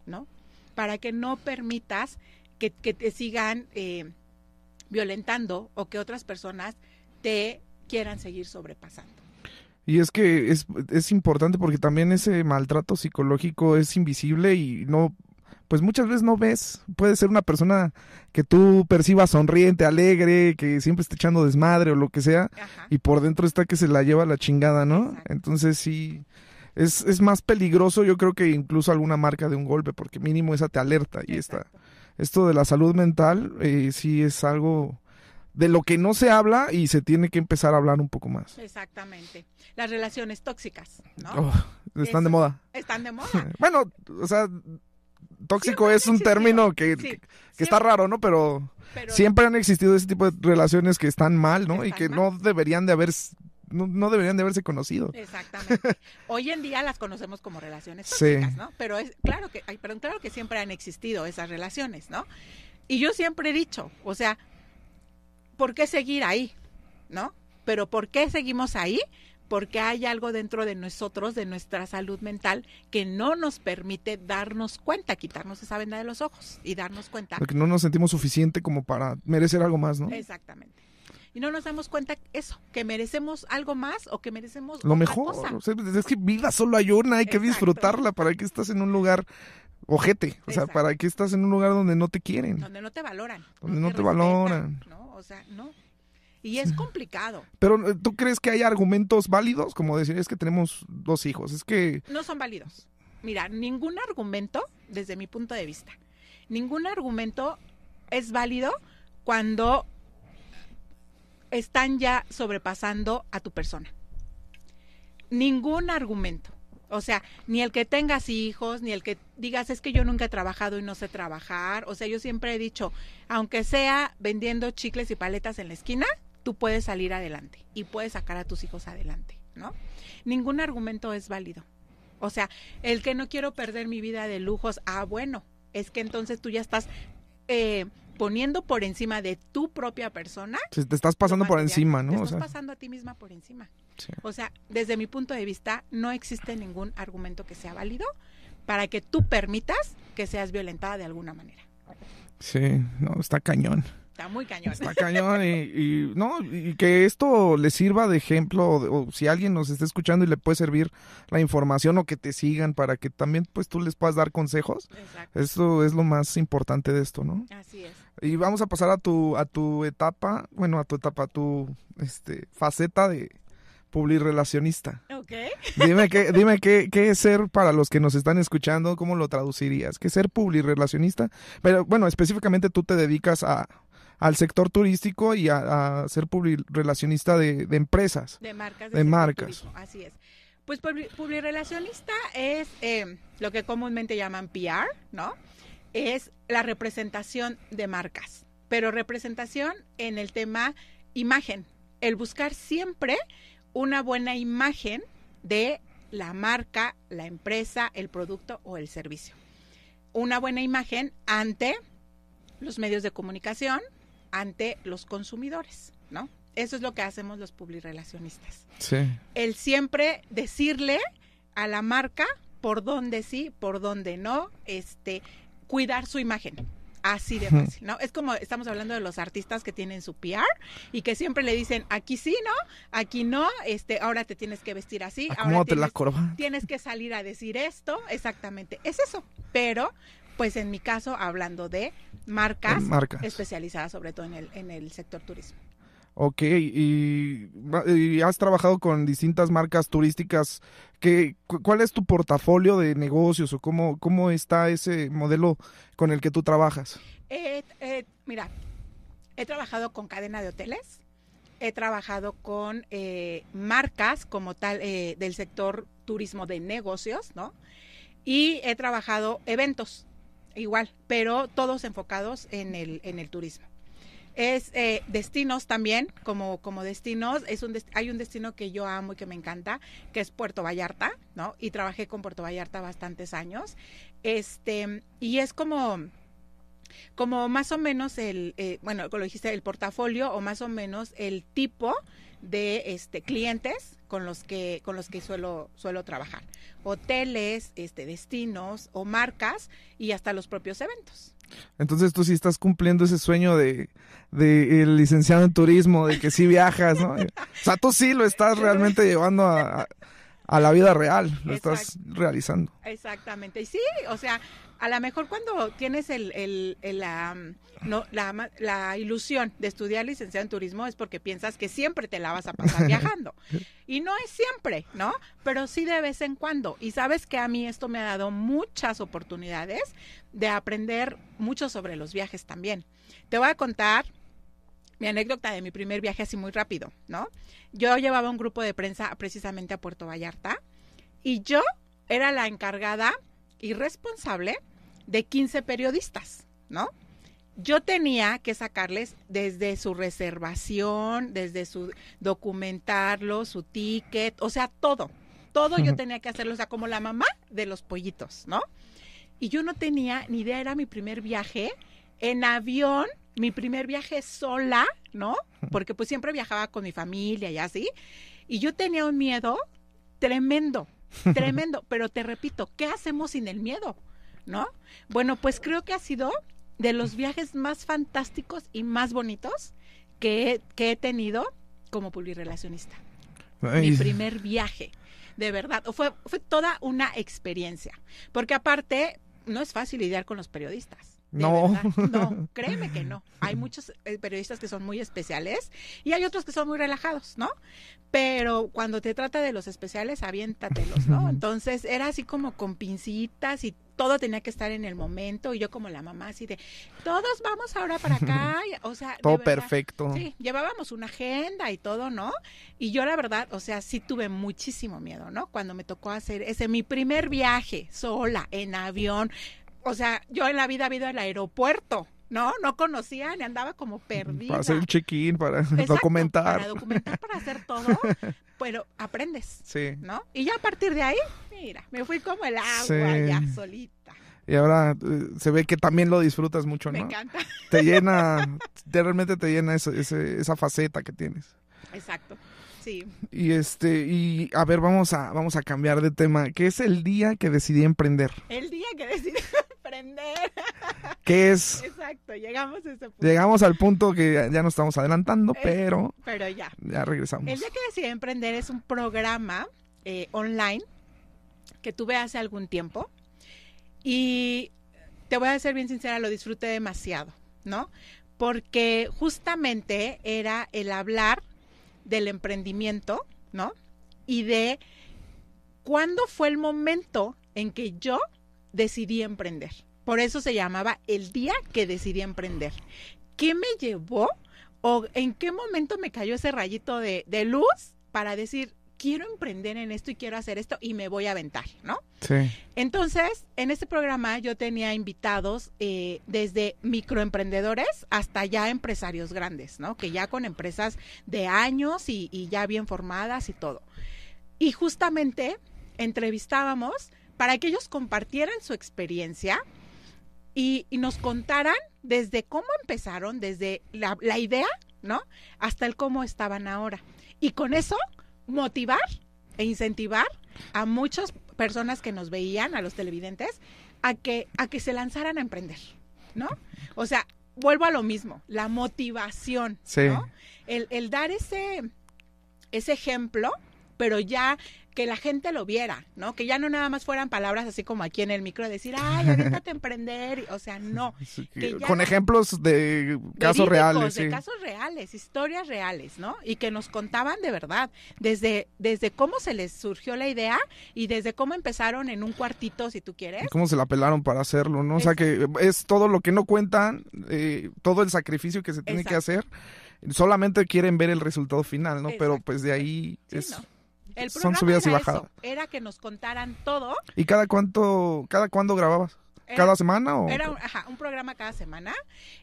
¿no? Para que no permitas que, te sigan eh, violentando o que otras personas te quieran seguir sobrepasando. Y es que es, es importante porque también ese maltrato psicológico es invisible y no, pues muchas veces no ves. Puede ser una persona que tú percibas sonriente, alegre, que siempre esté echando desmadre o lo que sea, Ajá. y por dentro está que se la lleva la chingada, ¿no? Exacto. Entonces sí, es, es más peligroso yo creo que incluso alguna marca de un golpe, porque mínimo esa te alerta y está. Esto de la salud mental eh, sí es algo de lo que no se habla y se tiene que empezar a hablar un poco más. Exactamente. Las relaciones tóxicas, ¿no? Oh, están de moda. Están de [LAUGHS] moda. Bueno, o sea, tóxico Siempre es un término que, Sí, que- está raro, ¿no? Pero, pero siempre han existido ese tipo de relaciones que están mal, ¿no? y que mal. no deberían de haber no, no deberían de haberse conocido. Exactamente. [LAUGHS] Hoy en día las conocemos como relaciones Sí. tóxicas, ¿no? Pero es claro que, ay, perdón, claro que siempre han existido esas relaciones, ¿no? Y yo siempre he dicho, o sea, ¿por qué seguir ahí? ¿No? Pero ¿por qué seguimos ahí? Porque hay algo dentro de nosotros, de nuestra salud mental, que no nos permite darnos cuenta, quitarnos esa venda de los ojos y darnos cuenta. Porque no nos sentimos suficiente como para merecer algo más, ¿no? Exactamente. Y no nos damos cuenta eso, que merecemos algo más o que merecemos Lo otra mejor. cosa. o sea, es que vida solo hay una, hay que disfrutarla. ¿Para qué estás en un lugar ojete? O sea, Exacto. ¿para qué estás en un lugar donde no te quieren? donde no te valoran. Donde no te respetan, valoran. ¿no? O sea, no. Y es complicado. Pero eh, ¿tú crees que hay argumentos válidos? Como decir, es que tenemos dos hijos, es que... No son válidos. Mira, ningún argumento, desde mi punto de vista, ningún argumento es válido cuando están ya sobrepasando a tu persona. Ningún argumento. O sea, ni el que tengas hijos, ni el que digas es que yo nunca he trabajado y no sé trabajar. O sea, yo siempre he dicho, aunque sea vendiendo chicles y paletas en la esquina, tú puedes salir adelante y puedes sacar a tus hijos adelante, ¿no? Ningún argumento es válido. O sea, el que no quiero perder mi vida de lujos, ah, bueno, es que entonces tú ya estás eh, poniendo por encima de tu propia persona. te estás pasando por encima, ¿no? Te estás pasando a ti misma por encima. O sea, desde mi punto de vista, no existe ningún argumento que sea válido para que tú permitas que seas violentada de alguna manera. Sí, no, está cañón. Está muy cañón. Está cañón y, no, y que esto le sirva de ejemplo, o, si alguien nos está escuchando y le puede servir la información o que te sigan para que también pues tú les puedas dar consejos. Exacto. Eso es lo más importante de esto, ¿no? Así es. Y vamos a pasar a tu, a tu etapa, bueno, a tu etapa, a tu este, faceta de, publirelacionista. Ok. Dime, qué, [LAUGHS] dime qué, qué, es ser para los que nos están escuchando, ¿cómo lo traducirías? ¿Qué es ser publirelacionista? Pero bueno, específicamente tú te dedicas a, al sector turístico y a, ser publirelacionista de, de, empresas. De marcas. De, marcas. Así es. Pues publirelacionista es eh, lo que comúnmente llaman PR, ¿no? Es la representación de marcas, pero representación en el tema imagen, el buscar siempre una buena imagen de la marca, la empresa, el producto o el servicio. Una buena imagen ante los medios de comunicación, ante los consumidores, ¿no? Eso es lo que hacemos los publirelacionistas. Sí. El siempre decirle a la marca por dónde sí, por dónde no, este, cuidar su imagen. Así de fácil, ¿no? Es como estamos hablando de los artistas que tienen su PR y que siempre le dicen, aquí sí, ¿no? Aquí no, este, ahora te tienes que vestir así, ahora tienes, la tienes que salir a decir esto, exactamente, es eso. Pero pues en mi caso hablando de marcas, especializadas sobre todo en el, en el sector turismo. Ok, y, has trabajado con distintas marcas turísticas. ¿Qué, ¿Cuál es tu portafolio de negocios o cómo, cómo está ese modelo con el que tú trabajas? mira, he trabajado con cadena de hoteles, he trabajado con eh, marcas como tal eh, del sector turismo de negocios, ¿no? Y he trabajado eventos igual, pero todos enfocados en el, en el turismo. Es eh, destinos también, como, como destinos, es un hay un destino que yo amo y que me encanta, que es Puerto Vallarta, ¿no? Y trabajé con Puerto Vallarta bastantes años. Este, y es como, como más o menos el, eh, bueno, lo dijiste, el portafolio o más o menos el tipo de este clientes con los que con los que suelo suelo trabajar hoteles este destinos o marcas y hasta los propios eventos entonces tú sí estás cumpliendo ese sueño de, de el licenciado en turismo de que sí viajas no [LAUGHS] o sea tú sí lo estás realmente llevando a, a la vida real, lo estás realizando. Exactamente. Y sí, o sea, a lo mejor cuando tienes el, el, la, no, la, la, ilusión de estudiar licenciado en turismo es porque piensas que siempre te la vas a pasar [LAUGHS] viajando. Y no es siempre, ¿no? Pero sí de vez en cuando. Y sabes que a mí esto me ha dado muchas oportunidades de aprender mucho sobre los viajes también. Te voy a contar mi anécdota de mi primer viaje así muy rápido, ¿no? Yo llevaba un grupo de prensa precisamente a Puerto Vallarta y yo era la encargada y responsable de 15 periodistas, ¿no? Yo tenía que sacarles desde su reservación, desde su documentarlo, su ticket, o sea, todo. Todo yo tenía que hacerlo, o sea, como la mamá de los pollitos, ¿no? Y yo no tenía ni idea, era mi primer viaje en avión mi primer viaje sola, ¿no? Porque pues siempre viajaba con mi familia y así. Y yo tenía un miedo tremendo, [LAUGHS] tremendo. Pero te repito, ¿qué hacemos sin el miedo? ¿No? Bueno, pues creo que ha sido de los viajes más fantásticos y más bonitos que, he tenido como publirelacionista. Mi primer viaje, de verdad. Fue, fue toda una experiencia. Porque aparte, no es fácil lidiar con los periodistas. No. No, [LAUGHS] créeme que no. Hay muchos eh, periodistas que son muy especiales y hay otros que son muy relajados, ¿no? Pero cuando te trata de los especiales, aviéntatelos, ¿no? Entonces era así como con pincitas y todo tenía que estar en el momento y yo como la mamá así de todos vamos ahora para acá, [LAUGHS] o sea, todo perfecto. Sí, llevábamos una agenda y todo, ¿no? Y yo la verdad, o sea, sí tuve muchísimo miedo, ¿no? Cuando me tocó hacer ese mi primer viaje sola en avión, o sea, yo en la vida había ido al aeropuerto, ¿no? No conocía ni andaba como perdida. Para hacer el check-in, para documentar. Para documentar, para hacer [LAUGHS] todo. pero aprendes, Sí. ¿no? Y ya a partir de ahí, mira, me fui como el agua Sí. ya solita. Y ahora eh, se ve que también lo disfrutas mucho, Me ¿no? encanta. Te llena, [LAUGHS] realmente te llena ese- esa faceta que tienes. Exacto. Sí. Y este, y a ver, vamos a, vamos a cambiar de tema. ¿Qué es el día que decidí emprender? El día que decidí [LAUGHS] emprender. [LAUGHS] ¿Qué es? Exacto, llegamos a ese punto. Llegamos al punto que ya, ya nos estamos adelantando, Eh. pero Pero ya. ya regresamos. El día que decidí emprender es un programa eh, online que tuve hace algún tiempo y te voy a ser bien sincera, lo disfruté demasiado, ¿no? Porque justamente era el hablar del emprendimiento, ¿no? Y de cuándo fue el momento en que yo decidí emprender. Por eso se llamaba el día que decidí emprender. ¿Qué me llevó o en qué momento me cayó ese rayito de, de luz para decir, quiero emprender en esto y quiero hacer esto y me voy a aventar, ¿no? Sí. Entonces, en este programa yo tenía invitados eh, desde microemprendedores hasta ya empresarios grandes, ¿no? Que ya con empresas de años y, y ya bien formadas y todo. Y justamente entrevistábamos para que ellos compartieran su experiencia y, y nos contaran desde cómo empezaron, desde la, la idea, ¿no? Hasta el cómo estaban ahora. Y con eso motivar e incentivar a muchas personas que nos veían, a los televidentes, a que, a que se lanzaran a emprender, ¿no? O sea, vuelvo a lo mismo, la motivación, Sí. ¿no? El, el dar ese, ese ejemplo, pero ya que la gente lo viera, ¿no? Que ya no nada más fueran palabras así como aquí en el micro, decir, ay, aviéntate a emprender, o sea, no. [LAUGHS] Sí, que ya- Con ejemplos de casos reales, de sí. casos reales, historias reales, ¿no? Y que nos contaban de verdad, desde, desde cómo se les surgió la idea y desde cómo empezaron en un cuartito, si tú quieres. Y cómo se la pelaron para hacerlo, ¿no? O sea que es todo lo que no cuentan, eh, todo el sacrificio que se tiene que hacer. Solamente quieren ver el resultado final, ¿no? Pero pues de ahí Sí, es... ¿no? El son subidas y bajadas. eso, era que nos contaran todo. ¿Y cada cuánto, cada cuándo grababas? Era- ¿Cada semana o...? Era un, ajá, un programa cada semana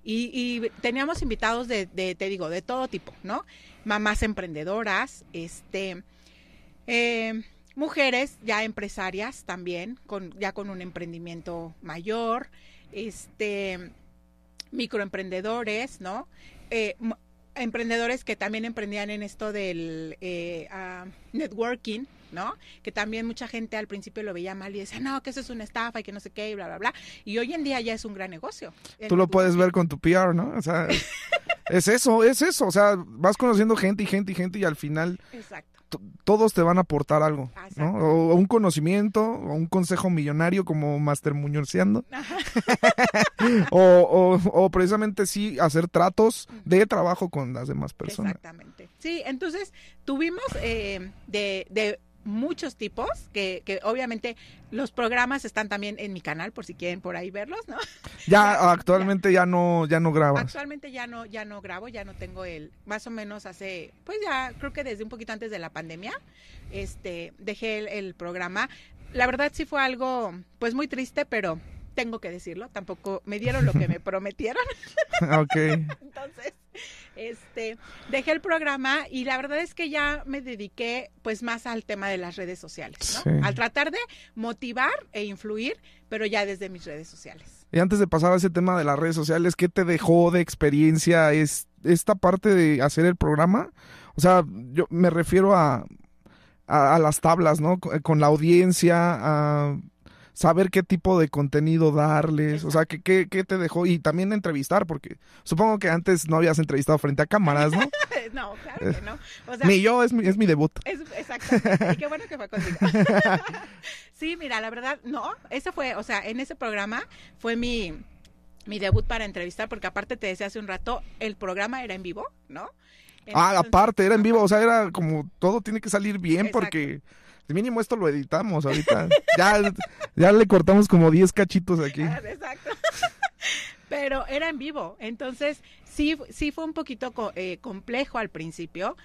y, y teníamos invitados de, de, te digo, de todo tipo, ¿no? Mamás emprendedoras, este, eh, mujeres ya empresarias también, con, ya con un emprendimiento mayor, este, microemprendedores, ¿no? Eh, emprendedores que también emprendían en esto del eh, ah, networking, ¿no? Que también mucha gente al principio lo veía mal y decía, no, que eso es una estafa y que no sé qué, y bla, bla, bla. Y hoy en día ya es un gran negocio. El Tú lo networking. puedes ver con tu PR, ¿no? O sea, [LAUGHS] es eso, es eso. O sea, vas conociendo gente y gente y gente y al final Exacto. Todos te van a aportar algo, ¿no? O, o un conocimiento, o un consejo millonario como Master Muñoceando. [LAUGHS] o, o, o precisamente sí hacer tratos de trabajo con las demás personas. Exactamente. Sí, entonces tuvimos eh, de, de muchos tipos, que, que obviamente los programas están también en mi canal, por si quieren por ahí verlos, ¿no? [LAUGHS] Ya actualmente ya no, ya no grabas. Actualmente ya no, ya no grabo, ya no tengo el, más o menos hace, pues ya creo que desde un poquito antes de la pandemia, este, dejé el, el programa. La verdad sí fue algo, pues muy triste, pero tengo que decirlo, tampoco me dieron lo que me [LAUGHS] prometieron. ok. [LAUGHS] Entonces, este, dejé el programa y la verdad es que ya me dediqué pues más al tema de las redes sociales, ¿no? Sí. Al tratar de motivar e influir, pero ya desde mis redes sociales. Y antes de pasar a ese tema de las redes sociales, ¿qué te dejó de experiencia es esta parte de hacer el programa? O sea, yo me refiero a, a, a las tablas, ¿no? Con, con la audiencia, a saber qué tipo de contenido darles, o sea, ¿qué, qué, qué te dejó? Y también entrevistar, porque supongo que antes no habías entrevistado frente a cámaras, ¿no? [LAUGHS] no, claro que no. O sea, Ni yo, es mi, es mi debut. Es, exacto. Y qué bueno que fue contigo. [LAUGHS] sí, mira, la verdad, no. Ese fue, o sea, en ese programa fue mi, mi debut para entrevistar, porque aparte te decía hace un rato, el programa era en vivo, ¿no? Ah, aparte, era en vivo, o sea, era como todo tiene que salir bien Exacto. porque mínimo esto lo editamos ahorita. [LAUGHS] ya, ya le cortamos como 10 cachitos aquí. Ah, Exacto. [LAUGHS] Pero era en vivo, entonces sí, sí fue un poquito eh, complejo al principio,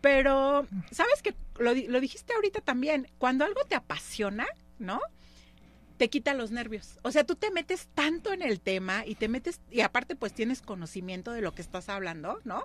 pero sabes que lo, lo dijiste ahorita también, cuando algo te apasiona, ¿no? Te quita los nervios. O sea, tú te metes tanto en el tema y te metes, y aparte pues tienes conocimiento de lo que estás hablando, ¿no?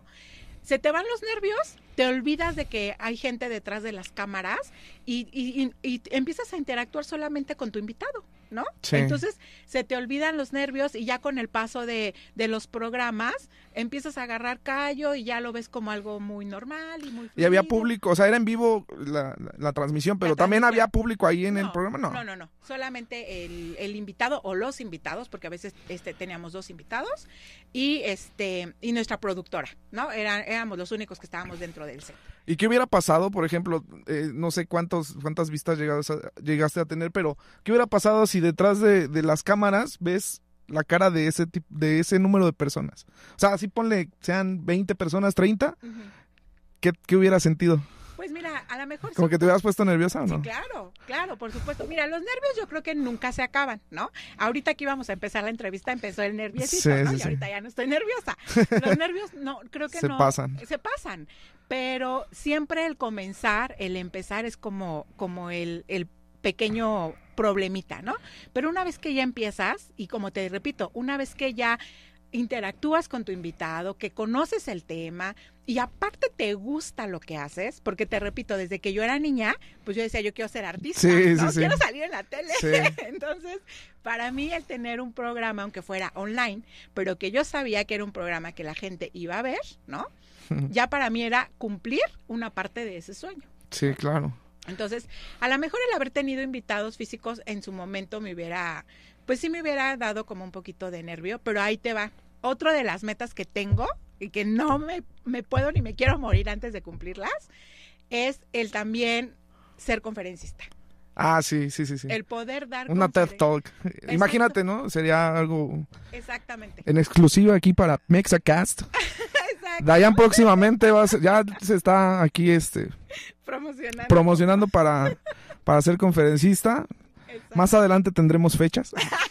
Se te van los nervios, te olvidas de que hay gente detrás de las cámaras y, y, y, y empiezas a interactuar solamente con tu invitado. ¿No? Sí. Entonces se te olvidan los nervios y ya con el paso de, de, los programas empiezas a agarrar callo y ya lo ves como algo muy normal y muy... Fluido. Y había público, o sea, era en vivo la, la, la transmisión, pero La también transmisión. había público ahí en No, el programa, ¿no? No, no, no. Solamente el, el invitado o los invitados, porque a veces este, teníamos dos invitados, y este y nuestra productora, ¿no? Era, éramos los únicos que estábamos dentro del set. ¿Y qué hubiera pasado, por ejemplo, eh, no sé cuántos, cuántas vistas llegaste a, llegaste a tener, pero qué hubiera pasado si detrás de, de las cámaras ves la cara de ese tipo, de ese número de personas? O sea, así ponle, sean 20 personas, 30, Ujú. ¿qué, qué hubiera sentido? Pues mira, a lo mejor ¿Como sí que te hubieras puesto nerviosa o Sí, no? claro, claro, por supuesto. Mira, los nervios yo creo que nunca se acaban, ¿no? Ahorita que íbamos a empezar la entrevista empezó el nerviosito, Sí, ¿no? y ahorita ya no estoy nerviosa. [LAUGHS] Los nervios no, creo que Se no. pasan. Se pasan. Pero siempre el comenzar, el empezar es como, como el, el pequeño problemita, ¿no? Pero una vez que ya empiezas, y como te repito, una vez que ya interactúas con tu invitado, que conoces el tema y aparte te gusta lo que haces, porque te repito, desde que yo era niña, pues yo decía, yo quiero ser artista, Sí, ¿no? sí. quiero salir en la tele. [LAUGHS] Entonces, para mí el tener un programa, aunque fuera online, pero que yo sabía que era un programa que la gente iba a ver, ¿no? Ya para mí era cumplir una parte de ese sueño. Sí, claro. Entonces, a lo mejor el haber tenido invitados físicos en su momento me hubiera, pues sí me hubiera dado como un poquito de nervio, pero ahí te va. Otro de las metas que tengo y que no me, me puedo ni me quiero morir antes de cumplirlas es el también ser conferencista. Ah, sí, sí, sí, sí. El poder dar Una TED Talk. Imagínate, ¿no? Sería algo Exactamente. en exclusiva aquí para Mexacast. [LAUGHS] Exacto. Dayan próximamente va a ser- ya se está aquí este Promocionando. promocionando para, para ser conferencista. Exacto. Más adelante tendremos fechas. [LAUGHS]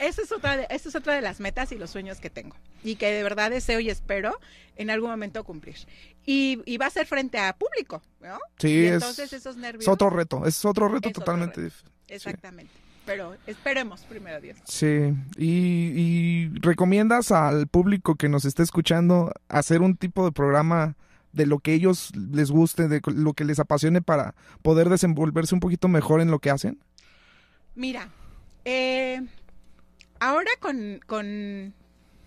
Esa es, otra de, esa es otra de las metas y los sueños que tengo. Y que de verdad deseo y espero en algún momento cumplir. Y, y va a ser frente a público, ¿no? Sí, y es- entonces esos nervios. Es otro reto, es otro reto Es otro totalmente. reto. dif- Exactamente. Pero esperemos, primero Dios. Sí, y, y recomiendas al público que nos esté escuchando hacer un tipo de programa de lo que ellos les guste, de lo que les apasione para poder desenvolverse un poquito mejor en lo que hacen. Mira, eh, ahora con, con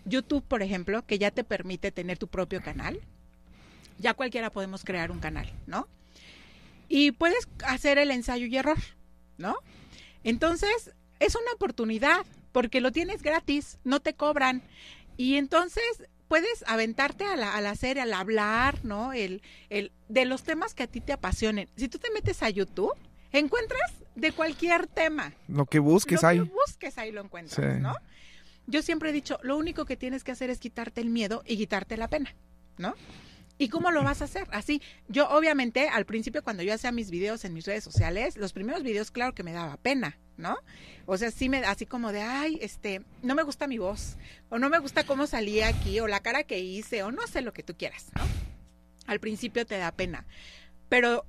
YouTube, por ejemplo, que ya te permite tener tu propio canal, ya cualquiera podemos crear un canal, ¿no? Y puedes hacer el ensayo y error, ¿no? Entonces, es una oportunidad, porque lo tienes gratis, no te cobran. Y entonces puedes aventarte a la, a la serie, al hablar, ¿no? El, el, de los temas que a ti te apasionen. Si tú te metes a YouTube, encuentras de cualquier tema. Lo que busques lo ahí. que busques ahí lo encuentras, Sí. ¿no? Yo siempre he dicho, lo único que tienes que hacer es quitarte el miedo y quitarte la pena, ¿no? ¿Y cómo lo vas a hacer? Así, yo obviamente al principio cuando yo hacía mis videos en mis redes sociales, los primeros videos claro que me daba pena, ¿no? O sea, sí me así como de, ay, este, no me gusta mi voz, o no me gusta cómo salí aquí, o la cara que hice, o no sé lo que tú quieras, ¿no? Al principio te da pena. Pero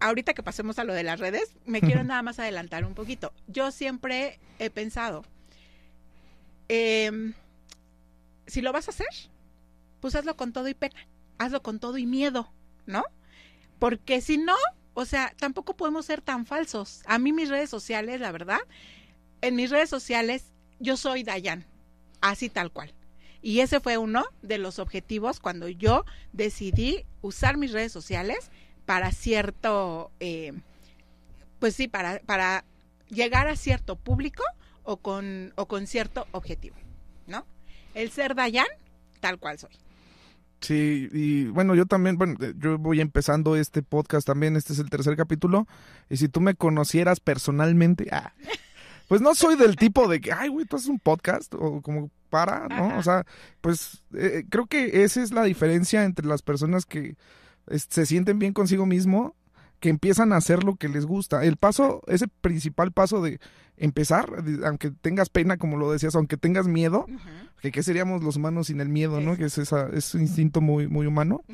ahorita que pasemos a lo de las redes, me [LAUGHS] quiero nada más adelantar un poquito. Yo siempre he pensado, em, si lo vas a hacer, pues hazlo con todo y pena, hazlo con todo y miedo, ¿no? Porque si no, o sea, tampoco podemos ser tan falsos. A mí mis redes sociales, la verdad, en mis redes sociales yo soy Dayan, así tal cual. Y ese fue uno de los objetivos cuando yo decidí usar mis redes sociales para cierto, eh, pues sí, para, para llegar a cierto público o con, o con cierto objetivo, ¿no? El ser Dayan, tal cual soy. Sí, y bueno, yo también, bueno, eh, yo voy empezando este podcast también, este es el tercer capítulo, y si tú me conocieras personalmente, ah, pues no soy del tipo de que, ay, güey, tú haces un podcast, o como para, ¿no? Ajá. O sea, pues eh, creo que esa es la diferencia entre las personas que es- se sienten bien consigo mismo, que empiezan a hacer lo que les gusta. El paso, ese principal paso de empezar, de- aunque tengas pena, como lo decías, aunque tengas miedo, que qué seríamos los humanos sin el miedo, ¿no? Que es esa, ese instinto muy, muy humano.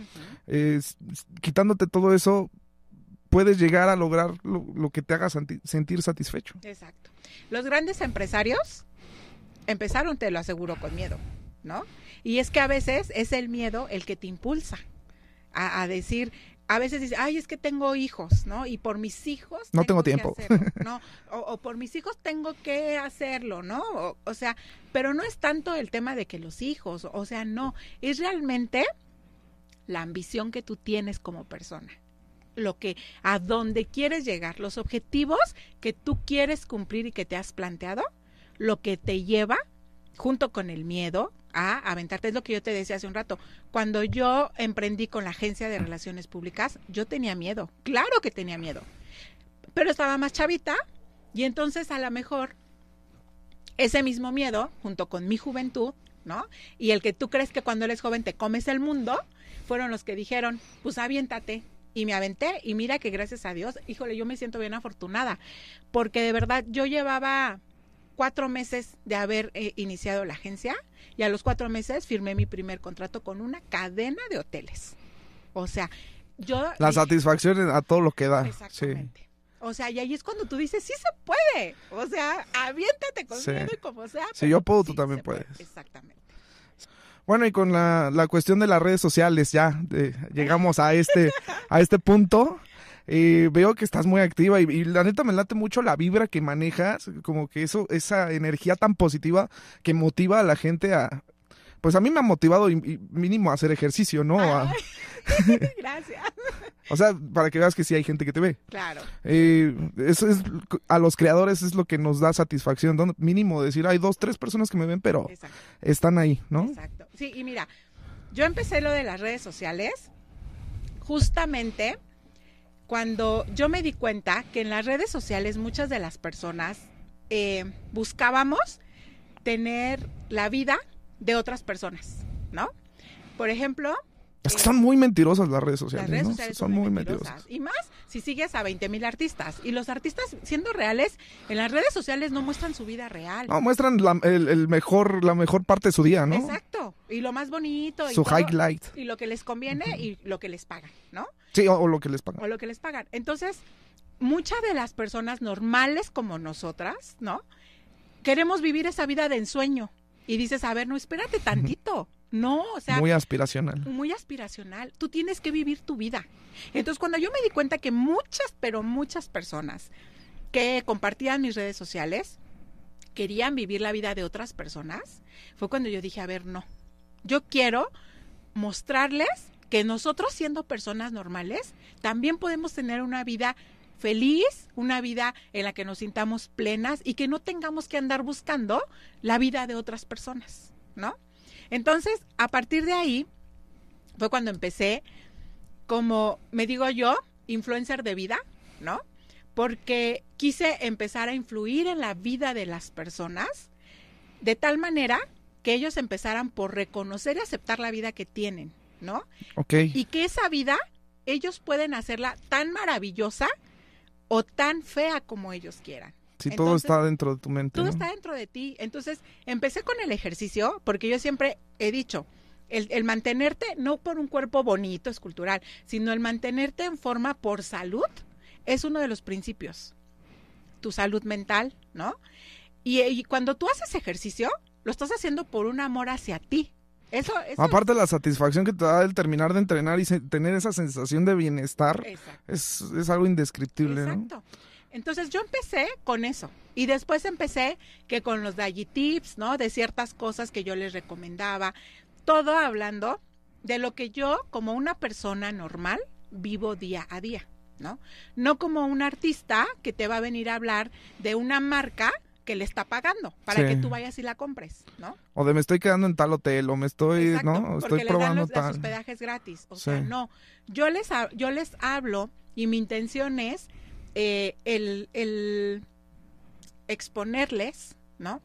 Es- quitándote todo eso, puedes llegar a lograr lo, lo que te haga sentir satisfecho. Exacto. Los grandes empresarios empezaron, te lo aseguro, con miedo, ¿no? Y es que a veces es el miedo el que te impulsa a, a decir, a veces dice, ay, es que tengo hijos, ¿no? Y por mis hijos... No tengo tiempo. hacerlo, [LAUGHS] ¿no? O, o por mis hijos tengo que hacerlo, ¿no? O, o sea, pero no es tanto el tema de que los hijos, o sea, no, es realmente la ambición que tú tienes como persona lo que a dónde quieres llegar, los objetivos que tú quieres cumplir y que te has planteado, lo que te lleva junto con el miedo a aventarte. Es lo que yo te decía hace un rato. Cuando yo emprendí con la agencia de relaciones públicas, yo tenía miedo. Claro que tenía miedo. Pero estaba más chavita y entonces a lo mejor ese mismo miedo, junto con mi juventud, ¿no? Y el que tú crees que cuando eres joven te comes el mundo, fueron los que dijeron, pues aviéntate, y me aventé y mira que gracias a Dios, híjole, yo me siento bien afortunada, porque de verdad yo llevaba cuatro meses de haber eh, iniciado la agencia y a los cuatro meses firmé mi primer contrato con una cadena de hoteles. O sea, yo... La satisfacción a todo lo que da. Sí. Exactamente. O sea, y ahí es cuando tú dices, sí se puede. O sea, aviéntate con Sí. miedo y como sea. Si yo puedo, tú sí también puede. puedes. Exactamente. Bueno, y con la, la cuestión de las redes sociales, ya de- llegamos a este, a este punto. Eh, veo que estás muy activa y, y la neta me late mucho la vibra que manejas, como que eso, esa energía tan positiva que motiva a la gente a, pues a mí me ha motivado y, y mínimo a hacer ejercicio, ¿no? A- [LAUGHS] Gracias. o sea, para que veas que sí hay gente que te ve. Claro. Eh, eso es, a los creadores es lo que nos da satisfacción, ¿no? mínimo decir, hay dos, tres personas que me ven, pero Exacto. están ahí, ¿no? Exacto. Sí, y mira, yo empecé lo de las redes sociales justamente cuando yo me di cuenta que en las redes sociales muchas de las personas eh, buscábamos tener la vida de otras personas, ¿no? Por ejemplo, Es que eh, son muy mentirosas las redes sociales, las redes ¿no? sociales son muy mentirosas. Y más si sigues a 20 mil artistas. Y los artistas, siendo reales, en las redes sociales no muestran su vida real. No, muestran la, el, el mejor, la mejor parte de su día, ¿no? Exacto. Y lo más bonito. y Su todo, highlight. Y lo que les conviene y lo que les pagan, ¿no? Sí, o, o lo que les pagan. O lo que les pagan. Entonces, muchas de las personas normales como nosotras, ¿no? Queremos vivir esa vida de ensueño. Y dices, a ver, no, espérate tantito. No, o sea, muy aspiracional. muy aspiracional. Tú tienes que vivir tu vida. Entonces, cuando yo me di cuenta que muchas, pero muchas personas que compartían mis redes sociales querían vivir la vida de otras personas, fue cuando yo dije, a ver, no. Yo quiero mostrarles que nosotros siendo personas normales también podemos tener una vida feliz, una vida en la que nos sintamos plenas y que no tengamos que andar buscando la vida de otras personas, ¿no? Entonces, a partir de ahí, fue cuando empecé como, me digo yo, influencer de vida, ¿no? Porque quise empezar a influir en la vida de las personas de tal manera que ellos empezaran por reconocer y aceptar la vida que tienen, ¿no? Ok. Y que esa vida ellos pueden hacerla tan maravillosa o tan fea como ellos quieran. Si todo entonces, está dentro de tu mente. Todo ¿no? está dentro de ti. Entonces, empecé con el ejercicio, porque yo siempre he dicho, el, el mantenerte no por un cuerpo bonito, escultural, sino el mantenerte en forma por salud, es uno de los principios. Tu salud mental, ¿no? Y, y cuando tú haces ejercicio, lo estás haciendo por un amor hacia ti. Eso, eso Aparte la satisfacción que te da el terminar de entrenar y tener esa sensación de bienestar es, es algo indescriptible, ¿no? Exacto. Entonces yo empecé con eso y después empecé que con los Dagi Tips, ¿no? De ciertas cosas que yo les recomendaba, todo hablando de lo que yo como una persona normal vivo día a día, ¿no? No como un artista que te va a venir a hablar de una marca que le está pagando para Sí. que tú vayas y la compres, ¿no? O de me estoy quedando en tal hotel, o me estoy, Exacto, ¿no? Porque estoy les dan probando los, los tal. hospedajes gratis. O Sí. sea, no. Yo les, yo les hablo y mi intención es eh, el, el exponerles, ¿no?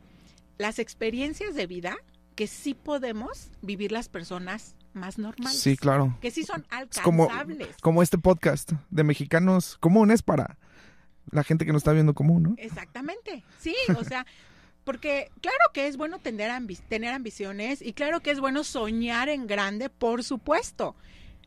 Las experiencias de vida que sí podemos vivir las personas más normales. Sí, claro. Que sí son Es como, alcanzables. como este podcast de mexicanos comunes para la gente que nos está viendo común, ¿no? Exactamente, sí, o sea, [LAUGHS] porque claro que es bueno tener, ambi- tener ambiciones y claro que es bueno soñar en grande, por supuesto,